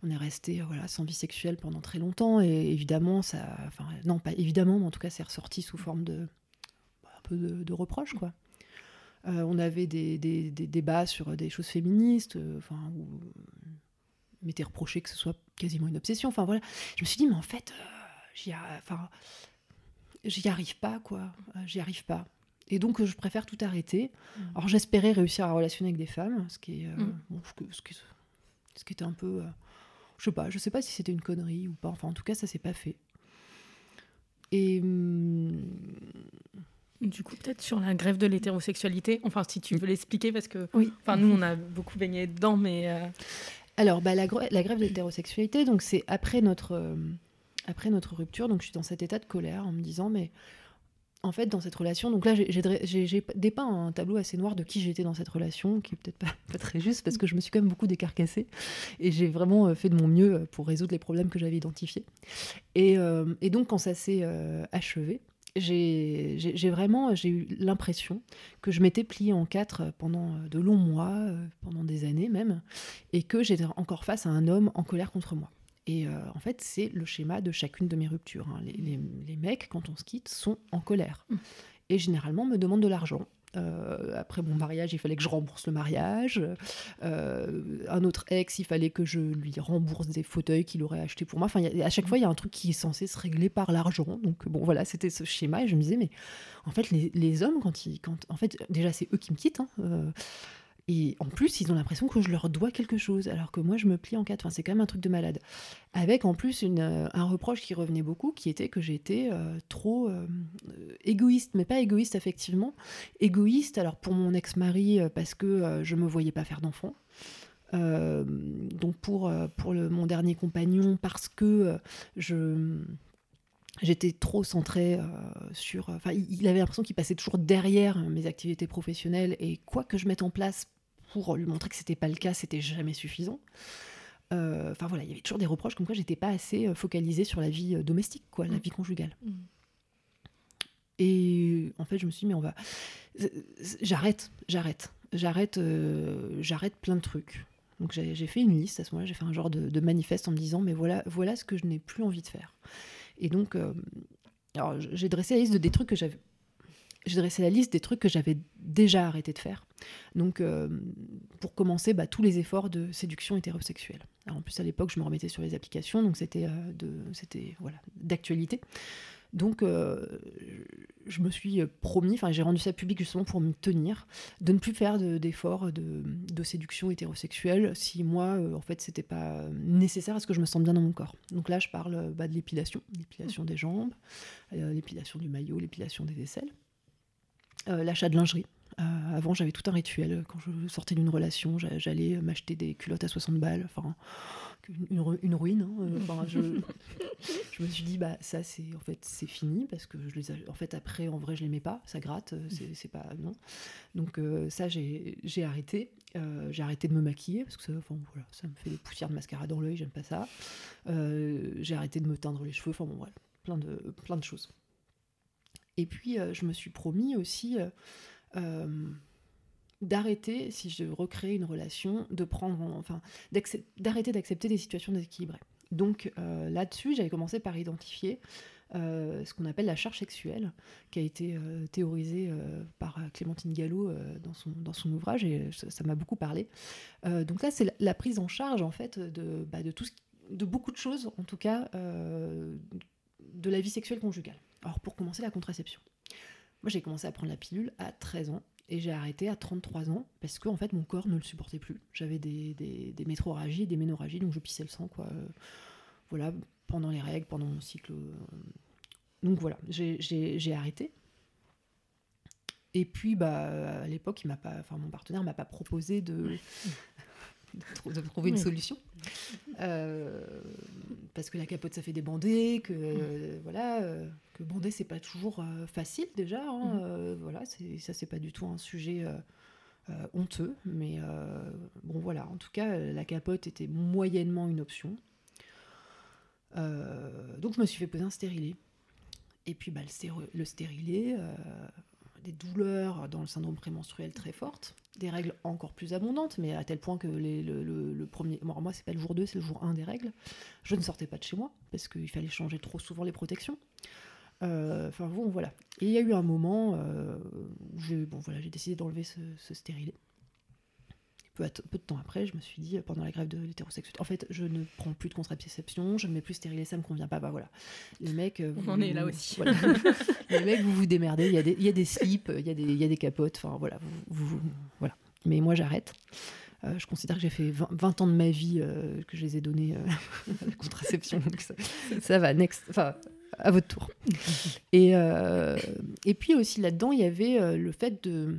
on est resté voilà, sans vie sexuelle pendant très longtemps. Et évidemment, ça. Non, pas évidemment, mais en tout cas, c'est ressorti sous forme de, de, reproches, quoi. Euh, on avait des, débats sur des choses féministes, euh, enfin, où m'était reproché que ce soit quasiment une obsession. Enfin voilà, je me suis dit, mais en fait, euh, j'y, enfin, j'y arrive pas, quoi. j'y arrive pas. Et donc, je préfère tout arrêter. Mmh. Alors, j'espérais réussir à relationner avec des femmes, ce qui est, mmh. ce, qui, ce, qui, était un peu, je sais pas, je sais pas si c'était une connerie ou pas. Enfin, en tout cas, ça s'est pas fait. Et hum, du coup, peut-être sur la grève de l'hétérosexualité, enfin, si tu veux l'expliquer, parce que oui. enfin, nous, on a beaucoup baigné dedans, mais. Euh, Alors, bah, la, la, grève de l'hétérosexualité, donc c'est après notre, euh, après notre rupture, donc je suis dans cet état de colère en me disant, mais en fait, dans cette relation, donc là, j'ai dépeint un tableau assez noir de qui j'étais dans cette relation, qui est peut-être pas, très juste, parce que je me suis quand même beaucoup décarcassée, et j'ai vraiment euh, fait de mon mieux pour résoudre les problèmes que j'avais identifiés. Et, et, donc, quand ça s'est achevé, j'ai vraiment j'ai eu l'impression que je m'étais pliée en quatre pendant de longs mois, euh, pendant des années même, et que j'étais encore face à un homme en colère contre moi. Et euh, en fait, c'est le schéma de chacune de mes ruptures. Hein. Les, les, mecs, quand on se quitte, sont en colère. Mmh. Et généralement me demandent de l'argent. Euh, après mon mariage, il fallait que je rembourse le mariage. Euh, un autre ex, il fallait que je lui rembourse des fauteuils qu'il aurait achetés pour moi. Enfin, à chaque fois, il y a un truc qui est censé se régler par l'argent. Donc, bon, voilà, c'était ce schéma. Et je me disais, mais en fait, les, hommes, quand ils. Quand, en fait, déjà, c'est eux qui me quittent. Hein, et en plus, ils ont l'impression que je leur dois quelque chose, alors que moi, je me plie en quatre. Enfin, c'est quand même un truc de malade. Avec en plus euh, un reproche qui revenait beaucoup, qui était que j'étais euh, trop euh, égoïste, mais pas égoïste effectivement. Égoïste, alors pour mon ex-mari, parce que je me voyais pas faire d'enfant. donc pour, pour mon dernier compagnon, parce que je j'étais trop centrée sur. Enfin, il avait l'impression qu'il passait toujours derrière mes activités professionnelles et quoi que je mette en place pour lui montrer que c'était pas le cas, c'était jamais suffisant. Euh, enfin voilà, il y avait toujours des reproches comme quoi j'étais pas assez euh, focalisée sur la vie euh, domestique, quoi, la mm. vie conjugale. Mm. Et en fait, je me suis dit, mais on va. J'arrête, j'arrête, j'arrête, j'arrête plein de trucs. Donc j'ai fait une liste à ce moment-là, j'ai fait un genre de, de, manifeste en me disant, mais voilà, voilà ce que je n'ai plus envie de faire. Et donc, alors j'ai dressé la liste de des trucs que j'avais j'ai dressé la liste des trucs que j'avais déjà arrêté de faire. Donc, euh, pour commencer, bah, tous les efforts de séduction hétérosexuelle. En plus, à l'époque, je me remettais sur les applications, donc c'était euh, voilà, d'actualité. Donc, euh, je me suis promis, enfin, j'ai rendu ça public justement pour me tenir, de ne plus faire d'efforts de, séduction hétérosexuelle si moi, en fait, c'était pas nécessaire à ce que je me sente bien dans mon corps. Donc là, je parle bah, de l'épilation, l'épilation des jambes, l'épilation du maillot, l'épilation des aisselles, l'achat de lingerie. Avant, j'avais tout un rituel. Quand je sortais d'une relation, j'allais m'acheter des culottes à 60 balles. Enfin, une, ruine. Hein, euh, je, [laughs] je, me suis dit, bah, ça, c'est en fait, c'est fini parce que je les en fait, après, en vrai, je l'aimais pas, ça gratte, euh, c'est pas. Non. Donc, euh, ça, j'ai arrêté. j'ai arrêté de me maquiller parce que ça, voilà, ça me fait des poussières de mascara dans l'œil, j'aime pas ça. j'ai arrêté de me teindre les cheveux, enfin, bon, voilà, plein de, plein de choses. Et puis, je me suis promis aussi d'arrêter, si je recrée une relation, de prendre, enfin, d'arrêter d'accepter des situations déséquilibrées. Donc euh, là-dessus, j'avais commencé par identifier euh, ce qu'on appelle la charge sexuelle, qui a été euh, théorisée par Clémentine Gallo dans, son, dans son ouvrage, et ça m'a beaucoup parlé. donc là, c'est la, prise en charge, en fait, de, bah, de, tout de beaucoup de choses, en tout cas, de la vie sexuelle conjugale. Alors, pour commencer, la contraception. Moi, j'ai commencé à prendre la pilule à 13 ans. Et j'ai arrêté à 33 ans parce que en fait mon corps ne le supportait plus. J'avais des, des, des métroragies, des ménorragies, donc je pissais le sang quoi. voilà, pendant les règles, pendant mon cycle. Euh. Donc voilà, j'ai arrêté. Et puis bah à l'époque, il m'a pas, enfin mon partenaire m'a pas proposé de [laughs] de, trouver une solution. Euh, parce que la capote, ça fait débander, que euh, voilà, euh, que bander, c'est pas toujours facile déjà. Hein, mhm. voilà, ça, c'est pas du tout un sujet honteux. Mais bon, voilà, en tout cas, la capote était moyennement une option. donc, je me suis fait poser un stérilet. Et puis, bah, le, le stérilet, des douleurs dans le syndrome prémenstruel très fortes, des règles encore plus abondantes, mais à tel point que le, premier. Bon, moi, c'est pas le jour 2, c'est le jour 1 des règles. Je ne sortais pas de chez moi parce qu'il fallait changer trop souvent les protections. Euh, enfin bon, voilà. Et il y a eu un moment euh, où j'ai bon, voilà, décidé d'enlever ce stérilet peu, de temps après, je me suis dit, pendant la grève de l'hétérosexualité, en fait, je ne prends plus de contraception, je ne mets plus stérilet, ça me convient pas. Bah voilà. Les mecs. Vous, On en est là aussi. [laughs] les mecs, vous vous démerdez. Il y a des, il y a des slips, il y a des, il y a des capotes. Enfin, voilà. Vous, voilà. Mais moi, j'arrête. Euh, je considère que j'ai fait 20, ans de ma vie euh, que je les ai donnés euh, à [laughs] la contraception. Donc ça, ça, va, next. Enfin, à votre tour. Et, et puis aussi là-dedans, il y avait le fait de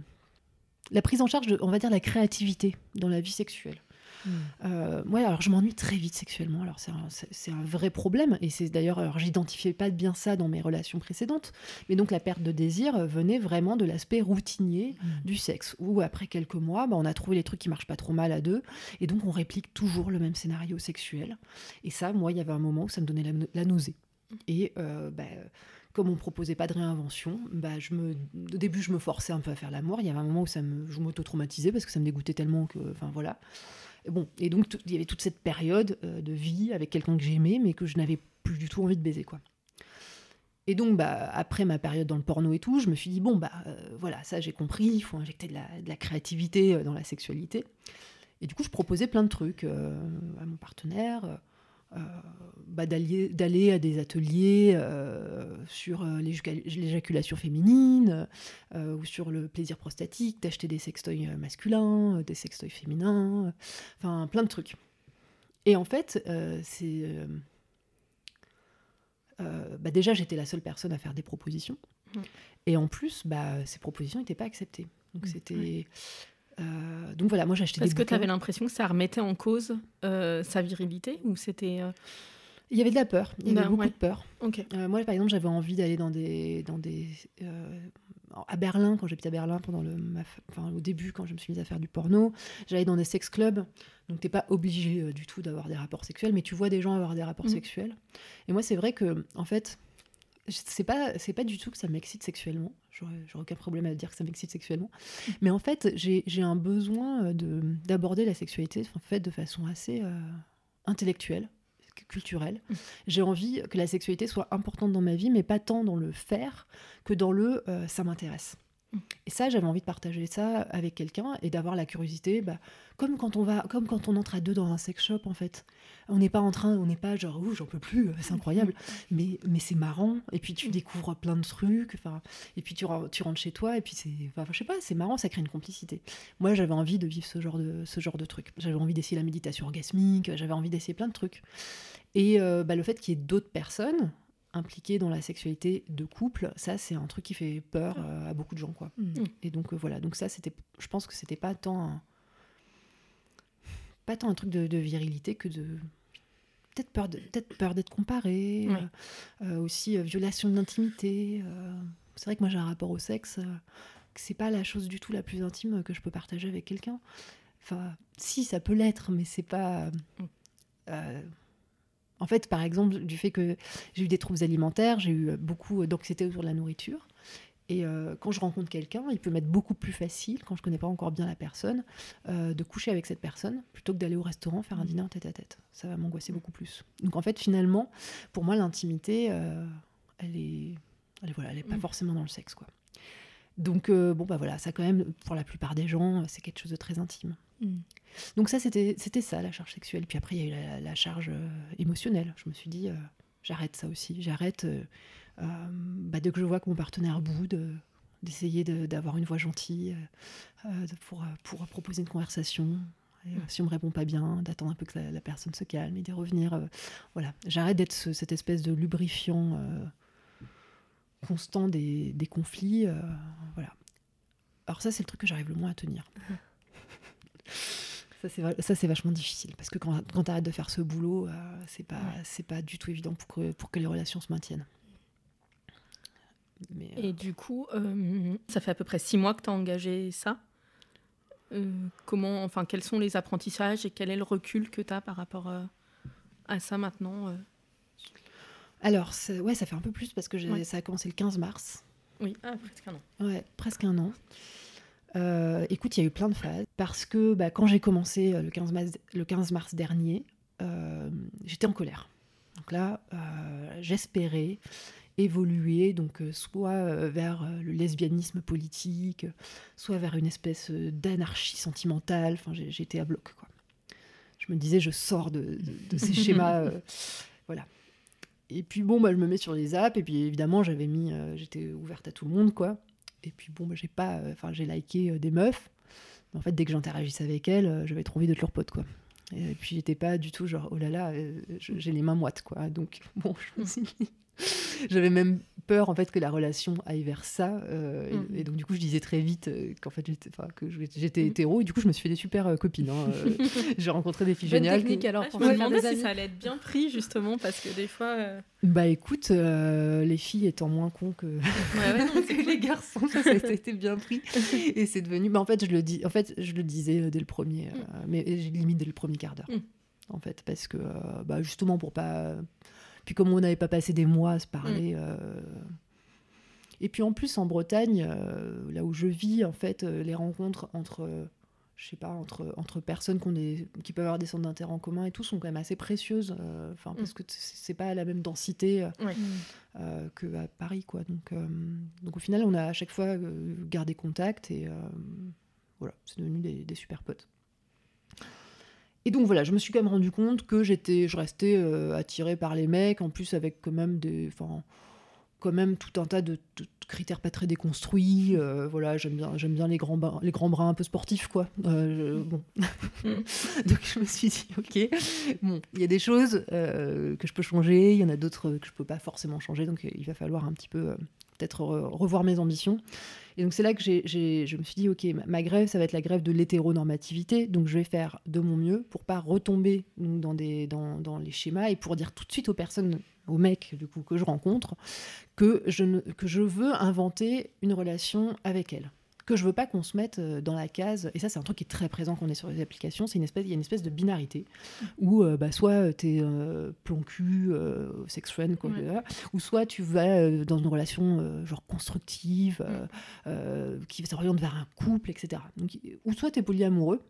la prise en charge de, on va dire, la créativité dans la vie sexuelle. Hmm. Euh, moi, alors je m'ennuie très vite sexuellement. Alors c'est un, un, vrai problème et c'est d'ailleurs, alors j'identifiais pas bien ça dans mes relations précédentes. Mais donc la perte de désir venait vraiment de l'aspect routinier hmm. du sexe. Où après quelques mois, bah, on a trouvé les trucs qui marchent pas trop mal à deux et donc on réplique toujours le même scénario sexuel. Et ça, moi, il y avait un moment où ça me donnait la, nausée. Et euh, bah, comme on proposait pas de réinvention, bah, je me, au début, je me forçais un peu à faire l'amour. Il y avait un moment où ça me, je m'auto-traumatisais parce que ça me dégoûtait tellement que, enfin voilà. Et bon, et donc il y avait toute cette période euh, de vie avec quelqu'un que j'aimais, mais que je n'avais plus du tout envie de baiser, quoi. Et donc, bah, après ma période dans le porno et tout, je me suis dit, bon, bah, euh, voilà, ça j'ai compris, il faut injecter de la, créativité euh, dans la sexualité. Et du coup, je proposais plein de trucs à mon partenaire. Euh, bah, d'aller à des ateliers euh, sur euh, l'éjaculation féminine ou sur le plaisir prostatique, d'acheter des sextoys masculins, des sextoys féminins, enfin plein de trucs. Et en fait, c'est bah, déjà j'étais la seule personne à faire des propositions. Mmh. Et en plus, bah, ces propositions n'étaient pas acceptées. Donc mmh. c'était euh, donc voilà, moi j'ai acheté Est-ce que tu avais l'impression que ça remettait en cause euh, sa virilité ou c'était euh, Il y avait de la peur, il y avait ben, beaucoup de peur. moi par exemple, j'avais envie d'aller dans des dans des à Berlin quand j'habitais à Berlin pendant le enfin, au début quand je me suis mise à faire du porno, j'allais dans des sex clubs. Donc t'es pas obligé du tout d'avoir des rapports sexuels, mais tu vois des gens avoir des rapports mmh. sexuels. Et moi c'est vrai que en fait c'est pas c'est pas du tout que ça m'excite sexuellement. J'aurais aucun problème à dire que ça m'excite sexuellement. [laughs] Mais en fait j'ai un besoin euh, de d'aborder la sexualité en fait de façon assez euh, intellectuelle culturelle. Mm. j'ai envie que la sexualité soit importante dans ma vie mais pas tant dans le faire que dans le euh, ça m'intéresse Et ça, j'avais envie de partager ça avec quelqu'un et d'avoir la curiosité, bah, comme quand on va, comme quand on entre à deux dans un sex shop en fait. On n'est pas en train, on n'est pas genre, ouh, j'en peux plus, c'est incroyable. Mais, mais c'est marrant. Et puis tu découvres plein de trucs. Enfin, et puis tu, tu rentres chez toi et puis c'est, je sais pas, c'est marrant, ça crée une complicité. Moi, j'avais envie de vivre ce genre de, ce genre de truc. J'avais envie d'essayer la méditation orgasmique. J'avais envie d'essayer plein de trucs. Et euh, bah, le fait qu'il y ait d'autres personnes impliqué dans la sexualité de couple, ça c'est un truc qui fait peur ah. euh, à beaucoup de gens quoi. Mm. Mm. Et donc euh, voilà, donc ça c'était, je pense que c'était pas tant un, pas tant un truc de, virilité que de peut-être peur de, peut-être peur d'être comparé, euh, aussi violation de l'intimité. c'est vrai que moi j'ai un rapport au sexe, que c'est pas la chose du tout la plus intime que je peux partager avec quelqu'un. Enfin, si ça peut l'être, mais c'est pas mm. En fait, par exemple, du fait que j'ai eu des troubles alimentaires, j'ai eu beaucoup d'anxiété autour de la nourriture. Et euh, quand je rencontre quelqu'un, il peut m'être beaucoup plus facile, quand je connais pas encore bien la personne, euh, de coucher avec cette personne plutôt que d'aller au restaurant faire un mmh. dîner en tête à tête. Ça va m'angoisser beaucoup plus. Donc en fait, finalement, pour moi, l'intimité, euh, elle est, elle, voilà, elle est pas mmh. forcément dans le sexe, quoi. Donc bon bah voilà, ça quand même, pour la plupart des gens, c'est quelque chose de très intime. Mm. Donc ça, c'était ça, la charge sexuelle. Puis après, il y a eu la, charge euh, émotionnelle. Je me suis dit, euh, j'arrête ça aussi. J'arrête, euh, bah, dès que je vois que mon partenaire boude, d'essayer d'avoir une voix gentille pour, pour proposer une conversation. Et, mm. si on me répond pas bien, d'attendre un peu que la, personne se calme et d'y revenir. voilà, j'arrête d'être cette espèce de lubrifiant constant des, des conflits. voilà. Alors ça, c'est le truc que j'arrive le moins à tenir. [laughs] Ça, c'est vachement difficile parce que quand, quand tu arrêtes de faire ce boulot, euh, c'est pas, c'est pas du tout évident pour que, pour que les relations se maintiennent. Mais, Et euh, du coup, euh, ça fait à peu près six mois que tu as engagé ça. comment, enfin, quels sont les apprentissages et quel est le recul que tu as par rapport à ça maintenant Alors, ouais, ça fait un peu plus parce que ça a commencé le 15 mars. Oui, ah, presque un an. Ouais, presque un an. Euh, écoute, il y a eu plein de phases parce que bah, quand j'ai commencé euh, le 15 mars, le 15 mars dernier, euh, j'étais en colère. Donc là, j'espérais évoluer, donc soit vers le lesbianisme politique, soit vers une espèce d'anarchie sentimentale. Enfin, j'étais à bloc. Quoi. Je me disais, je sors de, ces [laughs] schémas. voilà. Et puis bon, bah, je me mets sur les apps, et puis évidemment, j'avais mis, j'étais ouverte à tout le monde, quoi. Et puis bon, bah, j'ai pas, euh, enfin j'ai liké euh, des meufs. Mais en fait, dès que j'interagissais avec elles, euh, j'avais trop envie d'être leur pote, quoi. Et puis j'étais pas du tout genre, oh là là, j'ai les mains moites, quoi. Donc [laughs] bon, je me suis [laughs] j'avais même peur en fait que la relation aille vers ça. Euh, mm. et, donc du coup, je disais très vite euh, qu'en fait j'étais, que j'étais mm. hétéro. Et du coup, je me suis fait des super euh, copines. Hein, [laughs] j'ai rencontré des filles géniales. technique alors pour je me si ça allait être bien pris justement parce que des fois. Bah écoute, les filles étant moins cons que, [laughs] les garçons, ça, a été bien pris. et c'est devenu. Bah, en fait, je le dis. En fait, je le disais dès le premier, mm. mais limite dès le premier quart d'heure. En fait, parce que bah, justement pour pas puis comme on n'avait pas passé des mois à se parler. Mm. Euh, et puis en plus en Bretagne, euh, là où je vis, en fait, euh, les rencontres entre, je sais pas, entre, entre personnes qui, qui peuvent avoir des centres d'intérêt en commun et tout sont quand même assez précieuses. Enfin, parce mm. que c'est pas la même densité que à Paris, quoi. Donc, donc au final, on a à chaque fois gardé contact et voilà, c'est devenu des, des super potes. Et donc voilà, je me suis quand même rendu compte que j'étais, je restais euh, attirée par les mecs, en plus avec quand même des, enfin, quand même tout un tas de, critères pas très déconstruits. Euh, voilà, j'aime bien, j'aime bien les grands, bras, les grands bras un peu sportifs, quoi. Euh, bon. [laughs] donc je me suis dit, ok, bon, il y a des choses que je peux changer, il y en a d'autres que je peux pas forcément changer, donc il va falloir un petit peu peut-être revoir mes ambitions. Et donc c'est là que je me suis dit, ok, ma, grève, ça va être la grève de l'hétéronormativité, donc je vais faire de mon mieux pour pas retomber dans, des, dans, dans, les schémas et pour dire tout de suite aux personnes, aux mecs du coup que je rencontre, que je, ne, que je veux inventer une relation avec elles que je veux pas qu'on se mette euh, dans la case, et ça c'est un truc qui est très présent quand on est sur les applications, c'est une espèce, il y a une espèce de binarité, où euh, bah, soit tu es euh, plan cul, sex friend, ou soit tu vas dans une relation genre constructive, qui s'oriente vers un couple, etc. Donc, ou soit tu es polyamoureux,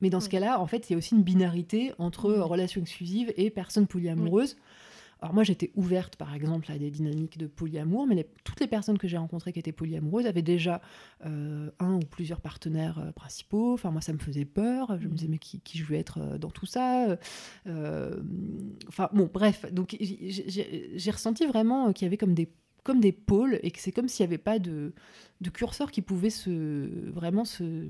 mais dans ce cas-là, en fait, il y a aussi une binarité entre relation exclusive et personne polyamoureuse. Alors moi, j'étais ouverte, par exemple, à des dynamiques de polyamour, mais toutes les personnes que j'ai rencontrées qui étaient polyamoureuses avaient déjà euh, un ou plusieurs partenaires euh, principaux. Enfin, moi, ça me faisait peur. Je me disais, mais qui, je veux être euh, dans tout ça Enfin, bon, bref. Donc, j'ai ressenti vraiment qu'il y avait comme des comme des pôles et que c'est comme s'il n'y avait pas de, de curseur qui pouvait se vraiment se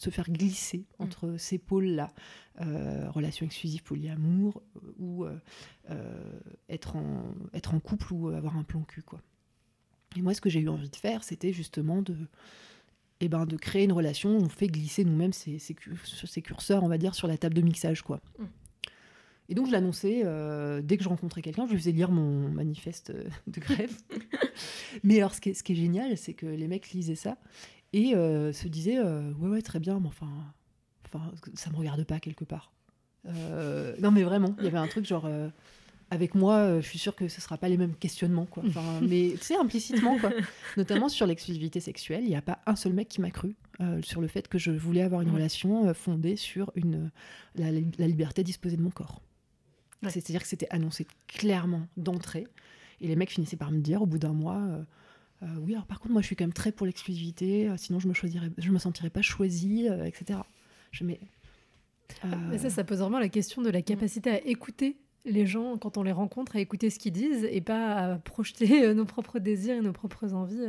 se faire glisser mm. entre ces pôles-là, euh, relation exclusive, polyamour, euh, ou euh, être, en, être en couple ou avoir un plan cul. Quoi. Et moi, ce que j'ai eu envie de faire, c'était justement de, eh ben, de créer une relation où on fait glisser nous-mêmes ces, ces, ces, curseurs, on va dire, sur la table de mixage. Quoi. Mm. Et donc, je l'annonçais dès que je rencontrais quelqu'un, je lui faisais lire mon manifeste de grève. [laughs] Mais alors, ce qui est, ce qui est génial, c'est que les mecs lisaient ça et euh, se disait euh, ouais ouais très bien mais enfin enfin ça me regarde pas quelque part. Euh, non mais vraiment il y avait un truc genre avec moi je suis sûre que ce sera pas les mêmes questionnements quoi. Enfin, [laughs] mais tu sais implicitement quoi. Notamment sur l'exclusivité sexuelle il n'y a pas un seul mec qui m'a cru sur le fait que je voulais avoir une relation fondée sur une la, liberté à disposer de mon corps. C'est-à-dire que c'était annoncé clairement d'entrée et les mecs finissaient par me dire au bout d'un mois euh, oui, alors par contre, moi, je suis quand même très pour l'exclusivité, euh, sinon je me choisirais, je me sentirais pas choisie, euh, etc. Je. Mais ça, ça pose vraiment la question de la capacité à écouter les gens quand on les rencontre, à écouter ce qu'ils disent et pas à projeter nos propres désirs et nos propres envies.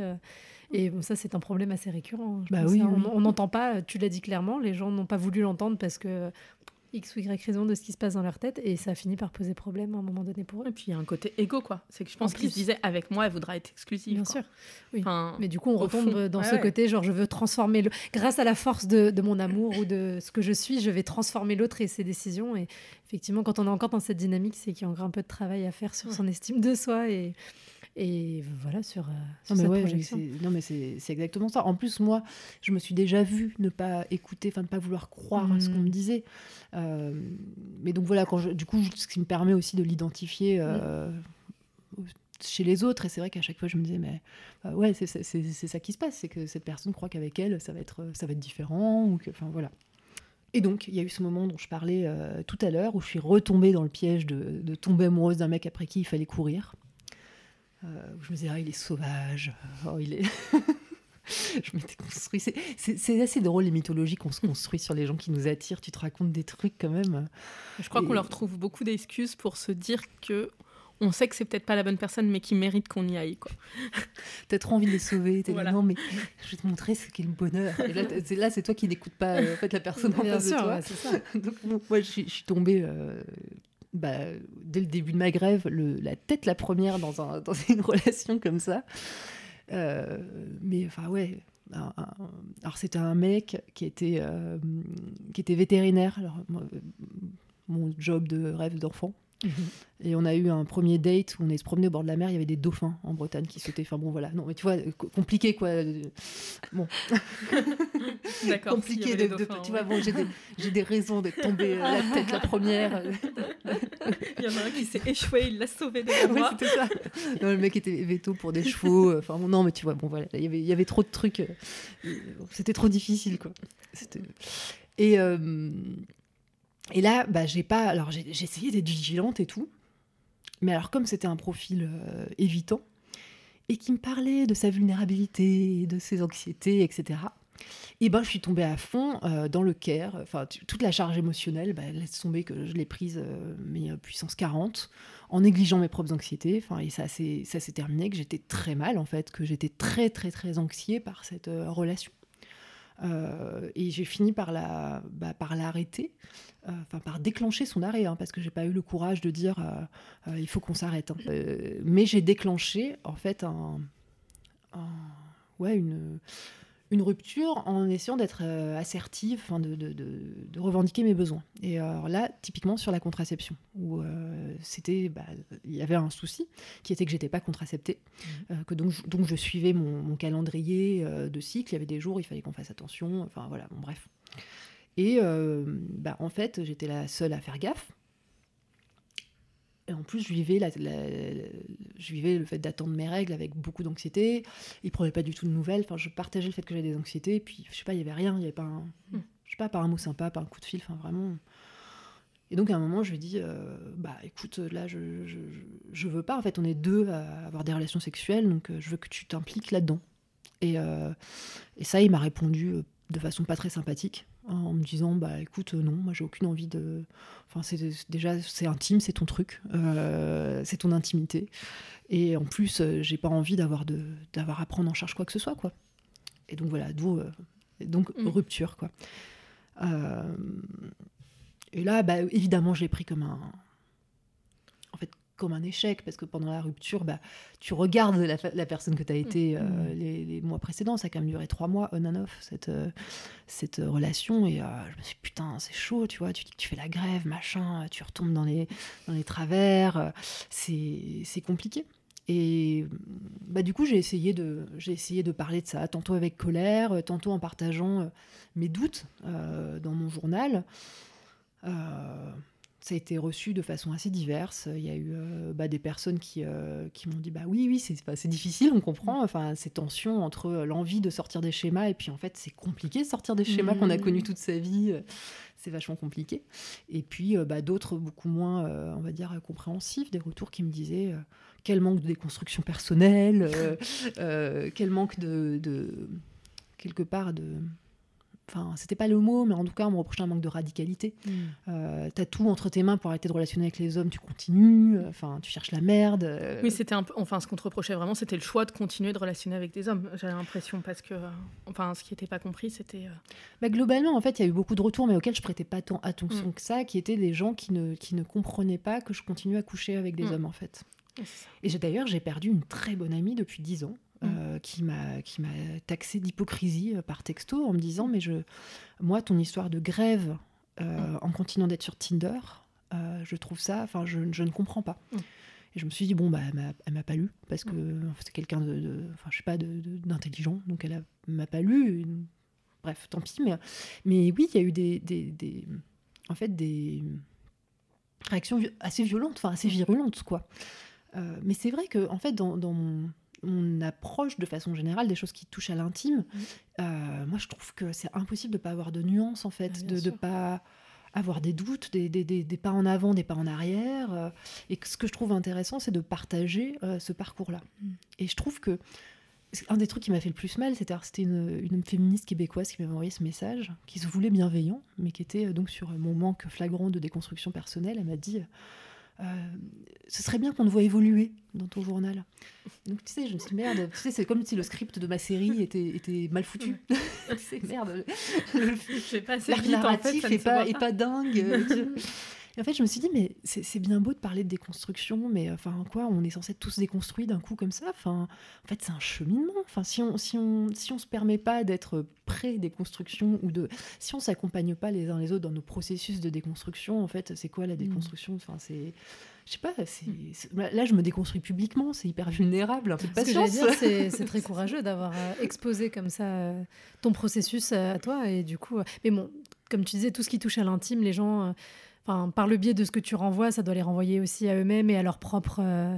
Et bon, ça, c'est un problème assez récurrent. Bah oui, hein. On n'entend pas, tu l'as dit clairement, les gens n'ont pas voulu l'entendre parce que X ou Y raison de ce qui se passe dans leur tête et ça a fini par poser problème à un moment donné pour eux. Et puis il y a un côté égo, quoi. C'est que je pense qu'ils se disaient avec moi, elle voudra être exclusive. Bien sûr. Oui. Mais du coup, on retombe dans ce côté, genre je veux transformer, le... grâce à la force de, de, mon amour ou de ce que je suis, je vais transformer l'autre et ses décisions. Et effectivement, quand on est encore dans cette dynamique, c'est qu'il y a encore un peu de travail à faire sur son estime de soi et et voilà sur, euh, non, mais cette projection. Non mais c'est exactement ça. En plus moi, je me suis déjà vue ne pas écouter, enfin ne pas vouloir croire à ce qu'on me mm. disait. Euh, mais donc voilà, quand du coup, ce qui me permet aussi de l'identifier. Euh, chez les autres et c'est vrai qu'à chaque fois je me disais mais ouais c'est ça qui se passe c'est que cette personne croit qu'avec elle ça va être ça va être différent ou que enfin voilà et donc, il y a eu ce moment dont je parlais tout à l'heure, où je suis retombée dans le piège de, de tomber amoureuse d'un mec après qui il fallait courir. Euh, je me disais, ah, il est sauvage, oh, il est. [laughs] je m'étais construit. C'est assez drôle les mythologies qu'on se construit sur les gens qui nous attirent. Tu te racontes des trucs quand même. Je crois qu'on leur trouve beaucoup d'excuses pour se dire que on sait que c'est peut-être pas la bonne personne, mais qui mérite qu'on y aille. [laughs] T'as trop envie de les sauver. T'es non, mais je vais te montrer ce qu'est le bonheur. Et là, c'est toi qui n'écoutes pas euh, en fait, la personne en face de toi. Ça. [laughs] Donc, moi, je, suis tombée euh, bah, le début de ma grève, la tête la première dans, un, dans une [laughs] relation comme ça. Euh, mais enfin, ouais. alors, c'était un mec qui était, euh, qui était vétérinaire. Alors, mon job de rêve d'enfant. Et on a eu un premier date où on est se promené au bord de la mer, il y avait des dauphins en Bretagne qui sautaient. Enfin bon, voilà. Non, mais tu vois, compliqué quoi. Bon. [laughs] D'accord. compliqué de, Tu vois, bon, j'ai des, j'ai des raisons d'être tombée euh, la tête la première. il y en a un qui s'est échoué, il l'a sauvé de moi. c'était ça. Non, le mec était veto pour des chevaux. Euh, enfin bon, non, mais tu vois, bon voilà, il y avait, il y avait trop de trucs. Euh, c'était trop difficile quoi. Et et là, bah, j'ai pas. Alors, j'ai essayé d'être vigilante et tout. Mais alors, comme c'était un profil euh, évitant, et qui me parlait de sa vulnérabilité, de ses anxiétés, etc., et ben, je suis tombée à fond euh, dans le care. Enfin, toute la charge émotionnelle, bah, laisse tomber que je l'ai prise, euh, mais puissance 40, en négligeant mes propres anxiétés. Enfin, et ça s'est terminé, que j'étais très mal, en fait, que j'étais très, très, très anxiée par cette relation. Euh, et j'ai fini par la, bah, par l'arrêter, euh, par déclencher son arrêt, hein, parce que j'ai pas eu le courage de dire euh, il faut qu'on s'arrête. Hein. mais j'ai déclenché en fait un ouais une une rupture en essayant d'être euh, assertive, de, de, de, revendiquer mes besoins. Et alors là, typiquement sur la contraception, où euh, c'était, bah, il y avait un souci qui était que j'étais pas contraceptée, mmh. euh, que donc, donc je suivais mon, calendrier de cycle. Il y avait des jours, il fallait qu'on fasse attention. Enfin voilà, bon bref. Et bah, en fait, j'étais la seule à faire gaffe. Et en plus, je vivais, la, je vivais le fait d'attendre mes règles avec beaucoup d'anxiété. Il prenait pas du tout de nouvelles. Enfin, je partageais le fait que j'avais des anxiétés. Et puis, je sais pas, il y avait rien. Il y avait pas un, hmm. je sais pas, pas un mot sympa, pas un coup de fil. Enfin, vraiment. Et donc à un moment, je lui dis, euh, bah écoute, là, je, je, je, veux pas. En fait, on est deux à avoir des relations sexuelles, donc euh, je veux que tu t'impliques là-dedans. Et, euh, et, ça, il m'a répondu de façon pas très sympathique, en me disant, bah écoute, non, moi j'ai aucune envie de. Enfin, c'est déjà c'est intime, c'est ton truc, c'est ton intimité. Et en plus, j'ai pas envie d'avoir de d'avoir à prendre en charge quoi que ce soit, quoi. Et donc voilà, d'où donc mmh. rupture, quoi. Et là, bah, évidemment, je l'ai pris comme un, comme un échec, parce que pendant la rupture, bah, tu regardes la, personne que tu as été euh, mm. les, mois précédents. Ça a quand même duré trois mois, on and off, cette, euh, cette relation. Et euh, je me suis dit, putain, c'est chaud, tu vois. Tu dis que tu fais la grève, machin, tu retombes dans les, dans les travers. c'est compliqué. Et bah, du coup, j'ai essayé, de, j'ai essayé de parler de ça, tantôt avec colère, tantôt en partageant mes doutes dans mon journal. Euh, ça a été reçu de façon assez diverse. Il y a eu euh, bah, des personnes qui, euh, qui m'ont dit bah oui, oui, c'est difficile, on comprend. Enfin, ces tensions entre l'envie de sortir des schémas et puis en fait, c'est compliqué de sortir des schémas qu'on a connus toute sa vie. C'est vachement compliqué. Et puis bah, d'autres beaucoup moins, on va dire, compréhensifs, des retours qui me disaient quel manque de déconstruction personnelle, [laughs] quel manque de, de quelque part de Enfin, c'était pas le mot, mais en tout cas, on me reprochait un manque de radicalité. Mm. Euh, t'as tout entre tes mains pour arrêter de relationner avec les hommes, tu continues, euh, enfin, tu cherches la merde. Euh. Oui, c'était un peu, enfin, ce qu'on te reprochait vraiment, c'était le choix de continuer de relationner avec des hommes. J'avais l'impression, parce que, enfin, ce qui n'était pas compris, c'était. Bah, globalement, en fait, il y a eu beaucoup de retours, mais auxquels je prêtais pas tant attention mm. que ça, qui étaient des gens qui ne, qui ne comprenaient pas que je continue à coucher avec des mm. hommes, en fait. Et d'ailleurs, j'ai perdu une très bonne amie depuis dix ans. Euh, qui m'a qui m'a taxé d'hypocrisie euh, par texto en me disant mais je moi ton histoire de grève euh, en continuant d'être sur Tinder je trouve ça enfin je, je, ne comprends pas. Et je me suis dit bon bah elle m'a pas lu parce que c'est quelqu'un de, enfin je sais pas d'intelligent donc elle m'a pas lu bref tant pis mais mais oui il y a eu des, des, des en fait des réactions assez violentes enfin assez virulentes quoi. Mais c'est vrai que en fait dans, dans mon on approche de façon générale des choses qui touchent à l'intime, euh, moi je trouve que c'est impossible de ne pas avoir de nuances en fait, ah, de ne pas avoir des doutes, des, pas en avant, des pas en arrière. Euh, et ce que je trouve intéressant, c'est de partager euh, ce parcours-là. Mm. Et je trouve que un des trucs qui m'a fait le plus mal, c'était une, une féministe québécoise qui m'avait envoyé ce message, qui se voulait bienveillant, mais qui était donc sur mon manque flagrant de déconstruction personnelle. Elle m'a dit euh, ce serait bien qu'on te voit évoluer dans ton journal. Donc tu sais, je me suis dit, merde, tu sais, c'est comme si le script de ma série [laughs] était, était mal foutu. [laughs] c'est merde. [laughs] Le, narratif est, pas, est pas dingue. Et en fait, je me suis dit, mais c'est bien beau de parler de déconstruction, mais enfin, quoi, on est censé être tous déconstruits d'un coup comme ça. Enfin, en fait, c'est un cheminement. Enfin, si on si on, si on se permet pas d'être pré-déconstruction ou de. Si on s'accompagne pas les uns les autres dans nos processus de déconstruction, en fait, c'est quoi la mm. déconstruction? Enfin, c'est je sais pas, là je me déconstruis publiquement, c'est hyper vulnérable, un peu de patience. [laughs] c'est très courageux d'avoir euh, exposé comme ça euh, ton processus euh, à toi et du coup, mais bon, comme tu disais, tout ce qui touche à l'intime, les gens par le biais de ce que tu renvoies, ça doit les renvoyer aussi à eux-mêmes et à leur propre, euh,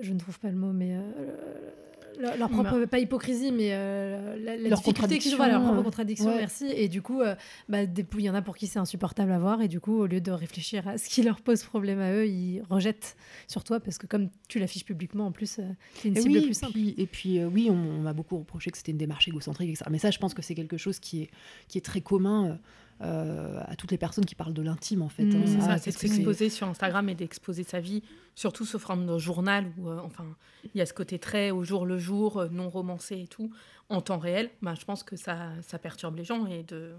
je ne trouve pas le mot, mais euh, leur, propre, bah. pas hypocrisie, mais euh, la, la leur difficulté leur propre contradiction, merci. Et du coup, bah, il y en a pour qui c'est insupportable à voir, et du coup, au lieu de réfléchir à ce qui leur pose problème à eux, ils rejettent sur toi, parce que comme tu l'affiches publiquement, en plus, c'est une cible plus simple. et puis, oui, on, m'a beaucoup reproché que c'était une démarche égocentrique, etc. Mais ça, je pense que c'est quelque chose qui est, qui est très commun euh, à toutes les personnes qui parlent de l'intime en fait. Mmh, hein. c'est s'exposer sur Instagram et d'exposer sa vie, surtout sous forme de journal où euh, enfin il y a ce côté très au jour le jour, euh, non romancé et tout, en temps réel. Bah, je pense que ça, ça perturbe les gens et de.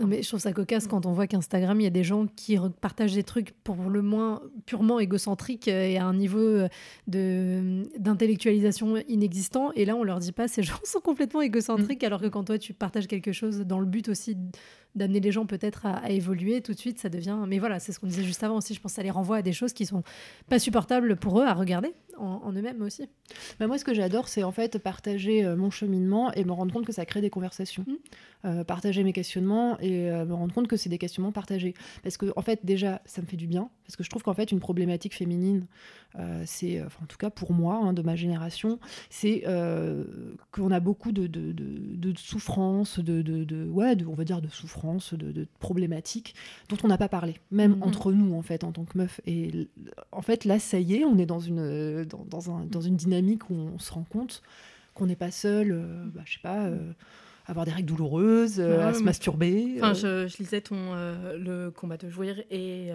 Non, mais je trouve ça cocasse quand on voit qu'Instagram, il y a des gens qui partagent des trucs pour le moins purement égocentriques et à un niveau de d'intellectualisation inexistant. Et là, on leur dit pas, ces [laughs] gens sont complètement égocentriques, mmh. alors que quand toi, tu partages quelque chose dans le but aussi d'amener les gens peut-être à, évoluer, tout de suite, ça devient. Mais voilà, c'est ce qu'on disait juste avant aussi. Je pense que ça les renvoie à des choses qui sont pas supportables pour eux à regarder en, eux-mêmes aussi. Bah, moi, ce que j'adore, c'est en fait partager euh, mon cheminement et me rendre compte que ça crée des conversations. Mmh. Euh, partager mes questionnements et euh, me rendre compte que c'est des questionnements partagés. Parce que, en fait, déjà, ça me fait du bien. Parce que je trouve qu'en fait, une problématique féminine, c'est, en tout cas pour moi, hein, de ma génération, c'est qu'on a beaucoup de, de, de, de souffrances, de, de, ouais, on va dire de souffrances, de, problématiques dont on n'a pas parlé, même mmh. entre nous, en fait, en tant que meuf. Et en fait, là, ça y est, on est dans une, dans, dans, un, dans une dynamique où on se rend compte qu'on n'est pas seul, euh, bah, je sais pas, euh, avoir des règles douloureuses, euh, à se masturber. Enfin, je, je, lisais ton le combat de jouir et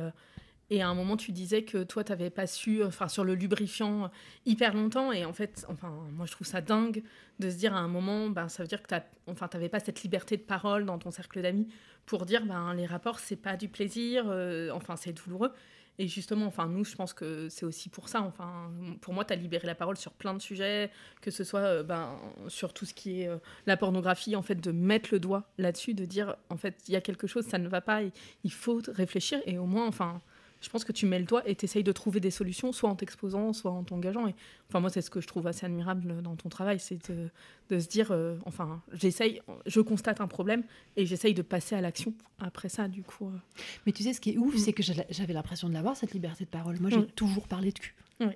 et à un moment, tu disais que toi, tu n'avais pas su, enfin, sur le lubrifiant hyper longtemps. Et en fait, enfin, moi, je trouve ça dingue de se dire à un moment, ben, ça veut dire que tu enfin, n'avais pas cette liberté de parole dans ton cercle d'amis pour dire, ben, les rapports, c'est pas du plaisir, enfin, c'est douloureux. Et justement, enfin, nous, je pense que c'est aussi pour ça. Enfin, pour moi, tu as libéré la parole sur plein de sujets, que ce soit euh, ben, sur tout ce qui est euh, la pornographie, en fait, de mettre le doigt là-dessus, de dire, en fait, il y a quelque chose, ça ne va pas, il faut réfléchir. Et au moins, enfin, je pense que tu mets le doigt et tu essayes de trouver des solutions, soit en t'exposant, soit en t'engageant. Et, enfin, moi, c'est ce que je trouve assez admirable dans ton travail, c'est de, se dire, euh, enfin, j'essaye, je constate un problème et j'essaye de passer à l'action après ça, du coup. Euh. Mais tu sais, ce qui est ouf, mm. c'est que j'avais l'impression de l'avoir, cette liberté de parole. Moi, j'ai mm. toujours parlé de cul.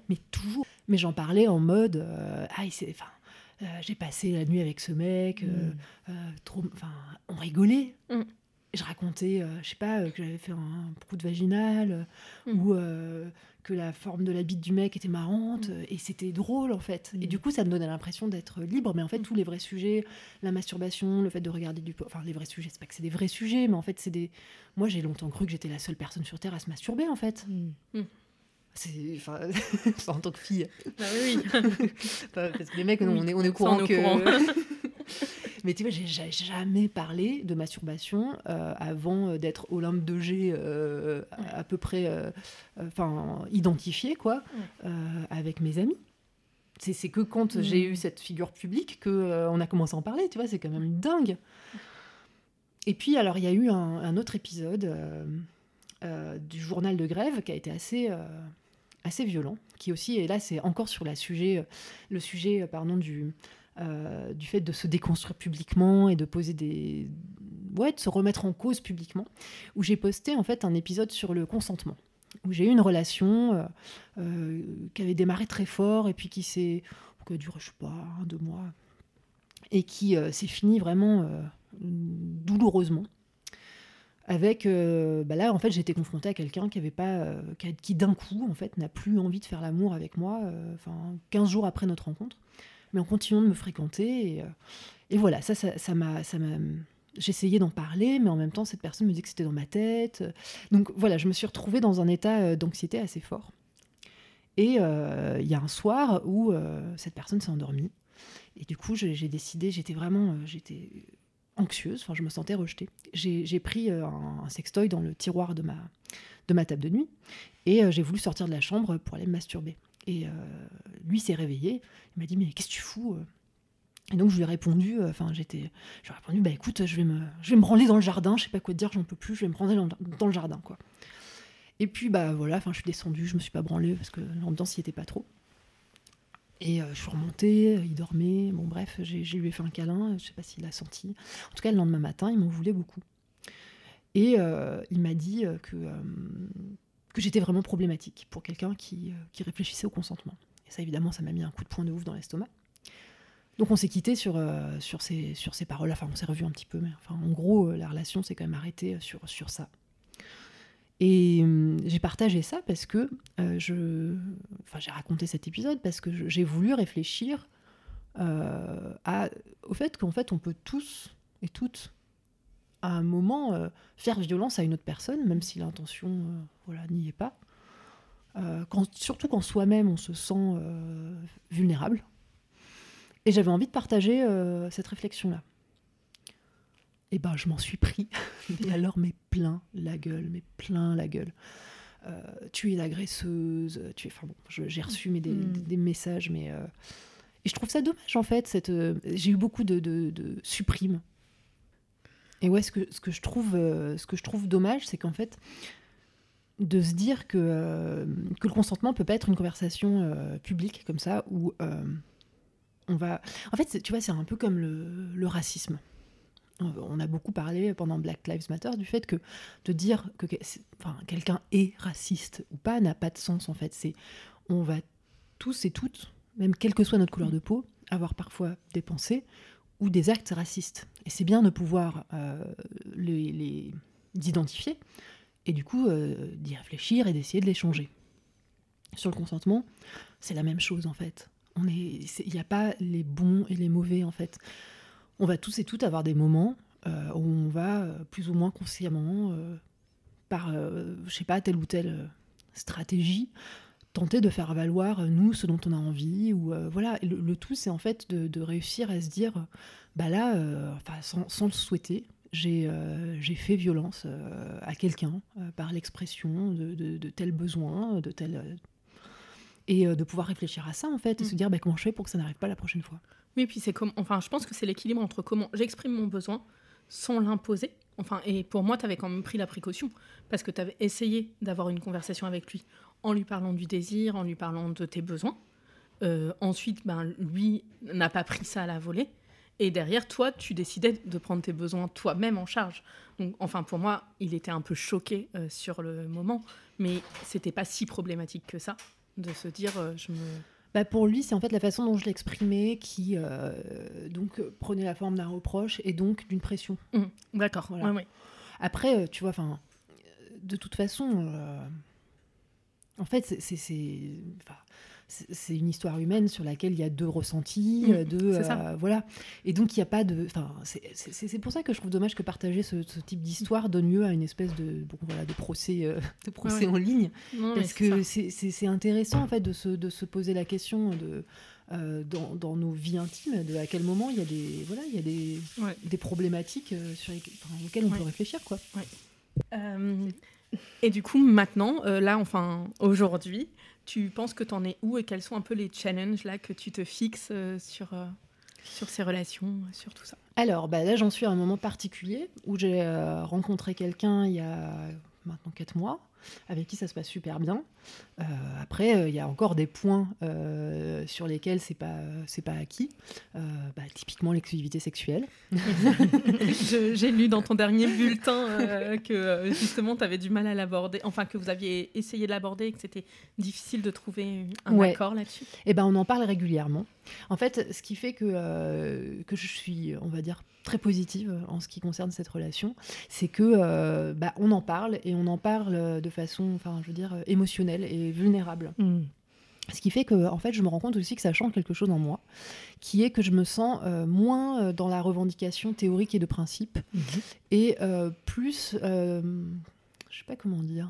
Mais toujours. Mais j'en parlais en mode, euh, ah, c'est, enfin, j'ai passé la nuit avec ce mec, mm. trop, enfin, on rigolait je racontais, euh, je sais pas, euh, que j'avais fait un prout vaginal euh, hmm. ou que la forme de la bite du mec était marrante hmm. et c'était drôle en fait. Et hmm. du coup, ça me donnait l'impression d'être libre, mais en fait, tous les vrais sujets, la masturbation, le fait de regarder du. Enfin, les vrais sujets, c'est pas que c'est des vrais sujets, mais en fait, c'est des. Moi, j'ai longtemps cru que j'étais la seule personne sur Terre à se masturber en fait. C'est, enfin, [laughs] en tant que fille. Bah oui. parce que les mecs, on est, on est au courant que. [laughs] Mais tu vois, j'ai jamais parlé de masturbation euh, avant euh, d'être Olympe de G euh, à, peu près enfin identifié, quoi, avec mes amis. C'est que quand j'ai eu cette figure publique que on a commencé à en parler, tu vois, c'est quand même dingue. Et puis, alors, il y a eu un, autre épisode du journal de grève qui a été assez assez violent, qui aussi, et là c'est encore sur la sujet, le sujet pardon, du, euh, du fait de se déconstruire publiquement et de poser des ouais de se remettre en cause publiquement où j'ai posté en fait un épisode sur le consentement où j'ai eu une relation euh, euh, qui avait démarré très fort et puis qui s'est qui a duré je sais pas un deux mois et qui s'est fini vraiment douloureusement avec bah là en fait été confrontée à quelqu'un qui avait pas qui, qui d'un coup en fait n'a plus envie de faire l'amour avec moi enfin 15 jours après notre rencontre en continuant de me fréquenter. Et, euh, voilà, ça, ça m'a. Ça J'essayais d'en parler, mais en même temps, cette personne me dit que c'était dans ma tête. Donc voilà, je me suis retrouvée dans un état euh, d'anxiété assez fort. Et euh, il y a un soir où cette personne s'est endormie. Et du coup, j'ai décidé, j'étais vraiment j'étais anxieuse, enfin, je me sentais rejetée. J'ai pris un, un, sextoy dans le tiroir de ma, de ma table de nuit et j'ai voulu sortir de la chambre pour aller me masturber. Et euh, lui s'est réveillé. Il m'a dit Mais qu'est-ce que tu fous euh? Et donc je lui ai répondu, euh, enfin j'étais, je lui ai répondu, bah écoute, je vais me, je vais me branler dans le jardin, je sais pas quoi te dire, j'en peux plus, je vais me branler dans, le jardin quoi. Et puis bah voilà, je suis descendue, je me suis pas branlée parce que l'ambiance y était pas trop. Et je suis remontée, il dormait, bon bref, j'ai lui ai fait un câlin, je sais pas s'il a senti. En tout cas le lendemain matin, il m'en voulait beaucoup. Et il m'a dit que que j'étais vraiment problématique pour quelqu'un qui, euh, qui, réfléchissait au consentement. Et ça, évidemment, ça m'a mis un coup de poing de ouf dans l'estomac. Donc on s'est quitté sur, euh, sur, ces, sur ces paroles. Enfin, on s'est revu un petit peu, mais enfin, en gros, euh, la relation s'est quand même arrêtée sur, sur ça. Et j'ai partagé ça parce que je. Enfin, j'ai raconté cet épisode parce que j'ai voulu réfléchir à, au fait qu'en fait, on peut tous et toutes à un moment faire violence à une autre personne, même si l'intention voilà, n'y est pas. Euh, quand, surtout quand soi-même on se sent vulnérable. Et j'avais envie de partager cette réflexion-là. Et ben je m'en suis pris. [laughs] et alors, mais plein la gueule, mais plein la gueule. tu es l'agresseuse, tu es. Enfin bon, j'ai reçu des, mm. des, messages, mais. Et je trouve ça dommage en fait. Cette, j'ai eu beaucoup de, de, de supprimes et ouais, ce que, ce que, je, trouve, euh, ce que je trouve dommage, c'est qu'en fait, de se dire que, euh, que le consentement peut pas être une conversation euh, publique comme ça où euh, on va. En fait, tu vois, c'est un peu comme le, racisme. On- a beaucoup parlé pendant Black Lives Matter du fait que de dire que enfin, quelqu'un est raciste ou pas n'a pas de sens en fait. C'est on va tous et toutes, même quelle que soit notre couleur de peau, avoir parfois des pensées ou des actes racistes. Et c'est bien de pouvoir les, d'identifier et du coup euh, d'y réfléchir et d'essayer de les changer. Sur le consentement, c'est la même chose en fait. On est, il n'y a pas les bons et les mauvais en fait. On va tous et toutes avoir des moments euh, où on va euh, plus ou moins consciemment, euh, par, je sais pas, telle ou telle stratégie, tenter de faire valoir nous ce dont on a envie ou euh, voilà. Le, le tout, c'est en fait de, de réussir à se dire, bah là, euh, enfin sans, sans le souhaiter, j'ai euh, j'ai fait violence euh, à quelqu'un euh, par l'expression de, de, de tel besoin, de tel et de pouvoir réfléchir à ça en fait et Mm. se dire bah, comment je fais pour que ça n'arrive pas la prochaine fois. Oui, puis c'est comme. Enfin, je pense que c'est l'équilibre entre comment j'exprime mon besoin sans l'imposer. Enfin, et pour moi, tu avais quand même pris la précaution parce que tu avais essayé d'avoir une conversation avec lui en lui parlant du désir, en lui parlant de tes besoins. Ensuite, ben, lui n'a pas pris ça à la volée. Et derrière, toi, tu décidais de prendre tes besoins toi-même en charge. Donc, enfin, pour moi, il était un peu choqué euh, sur le moment, mais c'était pas si problématique que ça de se dire, euh, je me. Bah, pour lui, c'est en fait la façon dont je l'exprimais qui euh, donc prenait la forme d'un reproche et donc d'une pression. Hum, D'accord. Voilà. ouais, ouais. Après, tu vois, enfin, de toute façon, en fait, c'est- c'est une histoire humaine sur laquelle il y a deux ressentis, Mm, euh, deux, c'est ça. euh, voilà. Et donc il n'y a pas de, enfin, c'est- pour ça que je trouve dommage que partager ce, ce type d'histoire donne lieu à une espèce de, bon, voilà, de procès, euh, [laughs] de procès Ouais. en ligne. Non, Parce que c'est- intéressant en fait de se, de se poser la question de euh, dans, dans nos vies intimes, de à quel moment il y a des voilà il y a des, Ouais. des problématiques euh, sur les- enfin, auxquelles on Ouais. peut réfléchir quoi. Euh, et du coup, maintenant, euh, là, enfin, aujourd'hui, tu penses que tu en es où et quels sont un peu les challenges là que tu te fixes euh, sur, euh, sur ces relations, euh, sur tout ça? Alors bah là j'en suis à un moment particulier où j'ai rencontré quelqu'un il y a maintenant 4 mois avec qui ça se passe super bien. Euh, après euh, il y a encore des points euh, sur lesquels c'est pas c'est pas acquis. Euh, bah, typiquement l'exclusivité sexuelle. [laughs] J'ai lu dans ton dernier bulletin euh, [laughs] que euh, justement tu avais du mal à l'aborder, enfin que vous aviez essayé de l'aborder et que c'était difficile de trouver un Ouais. accord là-dessus. Eh ben, on en parle régulièrement. En fait, ce qui fait que, euh, que je suis, on va dire, très positive en ce qui concerne cette relation, c'est que euh, bah, on en parle et on en parle de façon, enfin, je veux dire, émotionnelle et vulnérable. Ce qui fait que, en fait, je me rends compte aussi que ça change quelque chose en moi, qui est que je me sens euh, moins euh, dans la revendication théorique et de principe, et euh, plus, euh, je sais pas comment dire.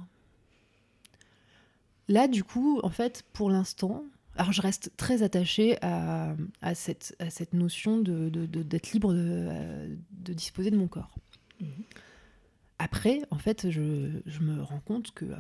Là, du coup, en fait, pour l'instant, alors je reste très attachée à, à cette, à cette notion de, de- de- d'être libre de, euh, de disposer de mon corps. Mhm. Après, en fait, je, je me rends compte que euh,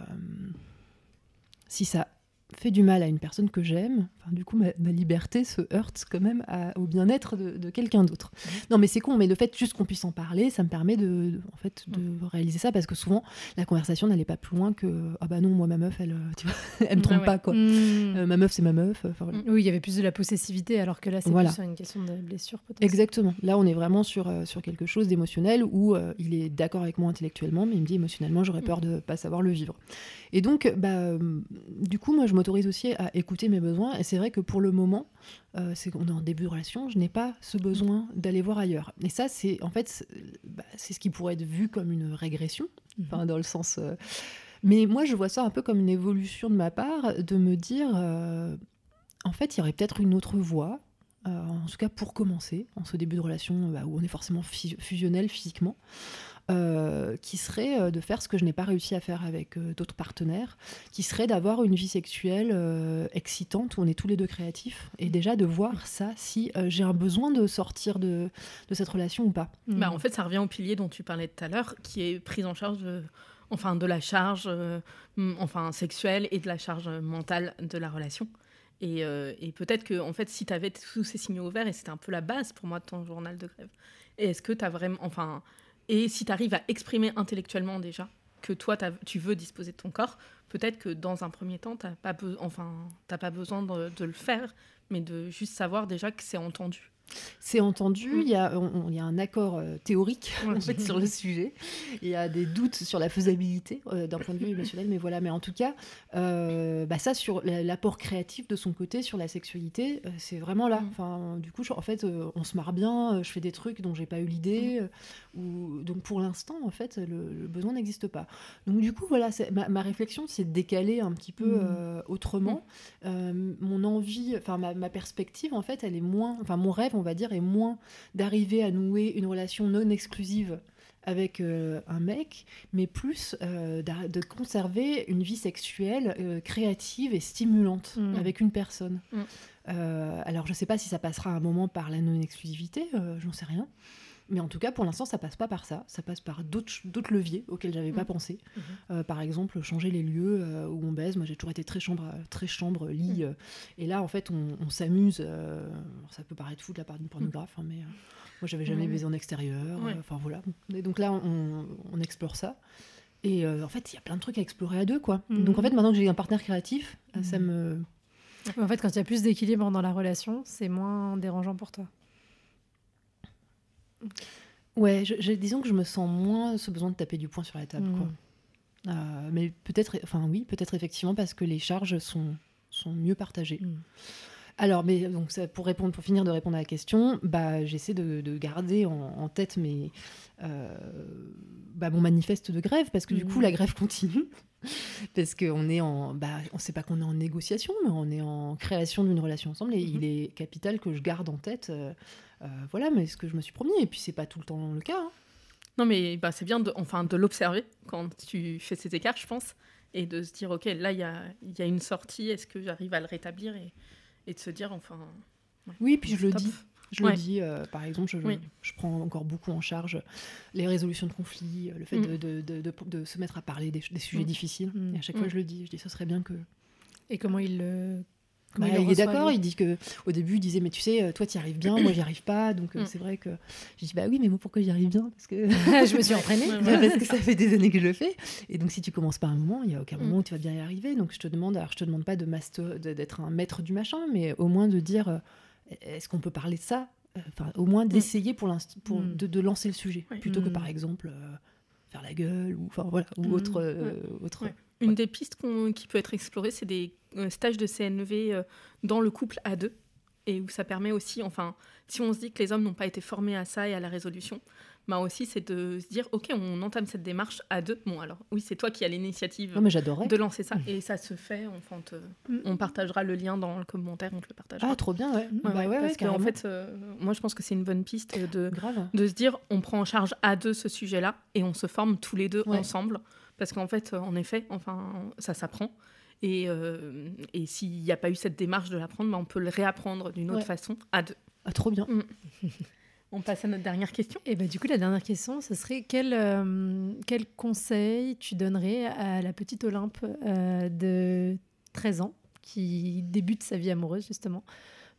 si ça fait du mal à une personne que j'aime, enfin, du coup, ma, ma liberté se heurte quand même à- au bien-être de, de quelqu'un d'autre. Non, mais c'est con, mais le fait juste qu'on puisse en parler, ça me permet de, de- en fait, de réaliser ça, parce que souvent, la conversation n'allait pas plus loin que « Ah bah non, moi, ma meuf, elle, euh, tu vois, [laughs] elle me trompe Ouais, pas, quoi. Mmh. Euh, ma meuf, c'est ma meuf. Enfin. Oui, il y avait plus de la possessivité, alors que là, c'est Voilà. plus une question de blessure. Exactement. Là, on est vraiment sur, euh, sur quelque chose d'émotionnel où euh, il est d'accord avec moi intellectuellement, mais il me dit émotionnellement, j'aurais peur de pas savoir le vivre. Et donc, bah, du coup, moi, je m'autorise aussi à écouter mes besoins. Et c'est vrai que pour le moment, euh, c'est qu'on est en début de relation, je n'ai pas ce besoin d'aller voir ailleurs. Et ça, c'est en fait, c'est bah, ce qui pourrait être vu comme une régression, enfin, dans le sens. euh, Mais moi, je vois ça un peu comme une évolution de ma part, de me dire, euh, en fait, il y aurait peut-être une autre voie, euh, en tout cas pour commencer, en ce début de relation bah, où on est forcément fusionnel physiquement, euh, qui serait euh, de faire ce que je n'ai pas réussi à faire avec euh, d'autres partenaires, qui serait d'avoir une vie sexuelle euh, excitante où on est tous les deux créatifs, et déjà de voir ça, si euh, j'ai un besoin de sortir de, de cette relation ou pas. Mmh. Bah, en fait, ça revient au pilier dont tu parlais tout à l'heure, qui est prise en charge de, enfin, de la charge euh, mm, enfin, sexuelle et de la charge mentale de la relation. Et, euh, et peut-être que, en fait, si tu avais tous ces signaux ouverts, et c'était un peu la base pour moi de ton journal de grève, et est-ce que tu as vraiment. Enfin, et si tu arrives à exprimer intellectuellement déjà que toi, tu veux disposer de ton corps, peut-être que dans un premier temps, tu n'as pas, be- enfin, pas besoin de, de le faire, mais de juste savoir déjà que c'est entendu. C'est entendu, Mm. il y, a, on- on- il y a un accord euh, théorique en fait, sur le sujet. Il y a des doutes sur la faisabilité euh, d'un point de vue émotionnel, mais voilà. Mais en tout cas, euh, bah ça sur la- l'apport créatif de son côté sur la sexualité, c'est vraiment là. Mm. Enfin, du coup, je- en fait, on se marre bien. je fais des trucs dont j'ai pas eu l'idée. Donc pour l'instant, en fait, le, le besoin n'existe pas. Donc du coup, voilà, ma, ma réflexion, c'est de décaler un petit peu Mm. euh, autrement. Euh, mon envie, enfin ma, ma perspective, en fait, elle est moins, enfin mon rêve, on va dire, est moins d'arriver à nouer une relation non exclusive avec euh, un mec, mais plus euh, de conserver une vie sexuelle euh, créative et stimulante Mm. avec une personne. Mm. Alors je sais pas si ça passera un moment par la non-exclusivité, j'en sais rien. Mais en tout cas, pour l'instant, ça passe pas par ça. Ça passe par d'autres leviers auxquels j'avais pas Mhm. pensé. Mhm. Euh, par exemple, changer les lieux euh, où on baise. Moi, j'ai toujours été très chambre, très chambre, lit. euh, et là, en fait, on, on s'amuse. ça peut paraître fou de la part d'une pornographe, hein, mais moi, j'avais jamais baisé en extérieur. Enfin voilà. Et donc là, on, on explore ça. Et euh, en fait, il y a plein de trucs à explorer à deux, quoi. Mhm. Donc en fait, maintenant que j'ai un partenaire créatif, ça me En fait, quand il y a plus d'équilibre dans la relation, c'est moins dérangeant pour toi. Ouais, je, je- disons que je me sens moins ce besoin de taper du poing sur la table. Mm. Quoi. Euh, mais peut-être, enfin oui, peut-être effectivement parce que les charges sont, sont mieux partagées. Mm. Alors, mais donc ça, pour répondre, pour finir de répondre à la question, bah j'essaie de, de garder en, en tête mes, euh, bah, mon manifeste de grève parce que du coup Mhm. la grève continue. [laughs] Parce qu'on est en, bah, on sait pas qu'on est en négociation, mais on est en création d'une relation ensemble et Mhm. il est capital que je garde en tête, euh, euh, voilà, mais ce que je me suis promis. Et puis c'est pas tout le temps le cas. hein. Non, mais bah, c'est bien de, enfin, de l'observer quand tu fais ces écarts, je pense, et de se dire, ok, là, il y a, y a une sortie, est-ce que j'arrive à le rétablir et, et de se dire, enfin. ouais, Oui, puis je le top. dis. Je Ouais. le dis, euh, par exemple, je, je- Oui. je prends encore beaucoup en charge les résolutions de conflits, euh, le fait Mm. de, de- de- se mettre à parler des, des sujets Mm. difficiles. Mm. Et à chaque fois, Mm. je le dis. Je dis, ce serait bien que. Et comment il le. Comment Bah, il est d'accord, il dit que au début, il disait, mais tu sais, euh, toi, tu y arrives bien, moi, j'y arrive pas. Donc, euh, Mm. c'est vrai que. Je dis, bah oui, mais moi, pourquoi j'y arrive bien? Parce que. [laughs] je me suis entraînée. [laughs] Parce que ça fait des années que je le fais. Et donc, si tu commences pas à un moment, il y a aucun Mm. moment où tu vas bien y arriver. Donc, je te demande, alors, je te demande pas de master- d'être un maître du machin, mais au moins de dire, euh, est-ce qu'on peut parler de ça? Enfin, au moins d'essayer pour pour Mm. de, de lancer le sujet, plutôt que Mm. par exemple euh, faire la gueule ou enfin voilà ou Mm. autre, euh, autre. Ouais. Une des pistes qui peut être explorée, c'est des euh, stages de CNV euh, dans le couple à deux. Et où ça permet aussi, enfin, si on se dit que les hommes n'ont pas été formés à ça et à la résolution, bah aussi c'est de se dire, ok, on entame cette démarche à deux. Bon, alors oui, c'est toi qui as l'initiative de lancer ça. Et ça se fait, enfin, te- Mm. on partagera le lien dans le commentaire, on te le partagera. Ah trop bien ouais. Ouais, Bah Ouais, parce qu'en fait, euh, moi je pense que c'est une bonne piste de, grave. de se dire on prend en charge à deux ce sujet-là et on se forme tous les deux ensemble. Parce qu'en fait, en effet, enfin, ça s'apprend. Et, euh, et s'il n'y a pas eu cette démarche de l'apprendre, bah, on peut le réapprendre d'une autre Ouais. façon à deux. Ah trop bien. [laughs] On passe à notre dernière question. Et bah, du coup, la dernière question, ce serait quel, euh, quel conseil tu donnerais à la petite Olympe euh, de 13 ans qui débute sa vie amoureuse, justement?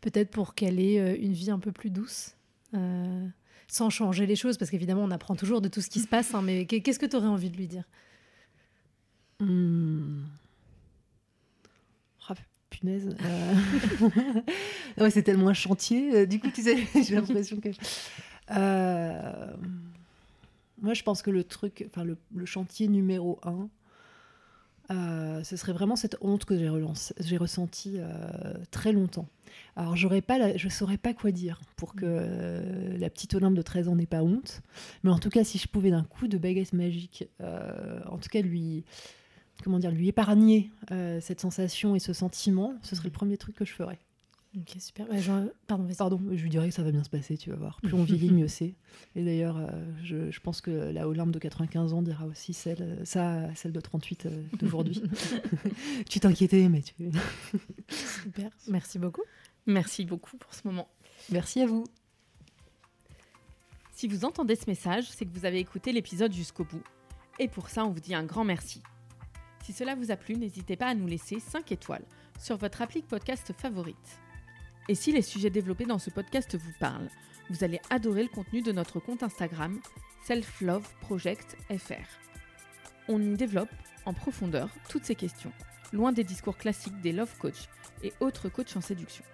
Peut-être pour qu'elle ait une vie un peu plus douce, euh, sans changer les choses, parce qu'évidemment, on apprend toujours de tout ce qui se passe, hein, mais qu'est- qu'est-ce que tu aurais envie de lui dire? Hmm. Ah, punaise. euh. c'est tellement un chantier. euh, Du coup, tu sais, [laughs] j'ai l'impression que. Euh, Moi, je pense que le truc, enfin, le, chantier numéro un, euh, ce serait vraiment cette honte que j'ai ressentie très longtemps. Alors, pas, je saurais pas quoi dire pour que la petite Olympe de 13 ans n'ait pas honte. Mais en tout cas, si je pouvais d'un coup de baguette magique, en tout cas lui, comment dire, lui épargner euh, cette sensation et ce sentiment, ce serait le premier truc que je ferais. Ok, super. Bah, Pardon, vas-y. Pardon, je lui dirais que ça va bien se passer, tu vas voir. Plus on [laughs] vieillit, mieux c'est. Et d'ailleurs, euh, je, je pense que la Olympe de 95 ans dira aussi celle, euh, ça, celle de 38 euh, d'aujourd'hui. [laughs] [laughs] tu t'inquiétais, mais tu... Super. Merci beaucoup. Merci beaucoup pour ce moment. Merci à vous. Si vous entendez ce message, c'est que vous avez écouté l'épisode jusqu'au bout. Et pour ça, on vous dit un grand merci. Si cela vous a plu, n'hésitez pas à nous laisser 5 étoiles sur votre appli podcast favorite. Et si les sujets développés dans ce podcast vous parlent, vous allez adorer le contenu de notre compte Instagram selfloveprojectfr. On y développe en profondeur toutes ces questions, loin des discours classiques des love coach et autres coachs en séduction.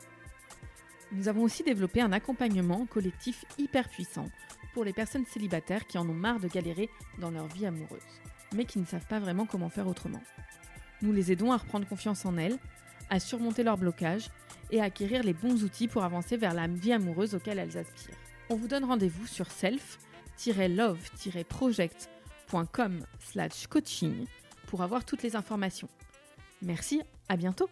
Nous avons aussi développé un accompagnement collectif hyper puissant pour les personnes célibataires qui en ont marre de galérer dans leur vie amoureuse, mais qui ne savent pas vraiment comment faire autrement. Nous les aidons à reprendre confiance en elles, à surmonter leurs blocages et à acquérir les bons outils pour avancer vers la vie amoureuse auquel elles aspirent. On vous donne rendez-vous sur self-love-project.com slash coaching pour avoir toutes les informations. Merci, à bientôt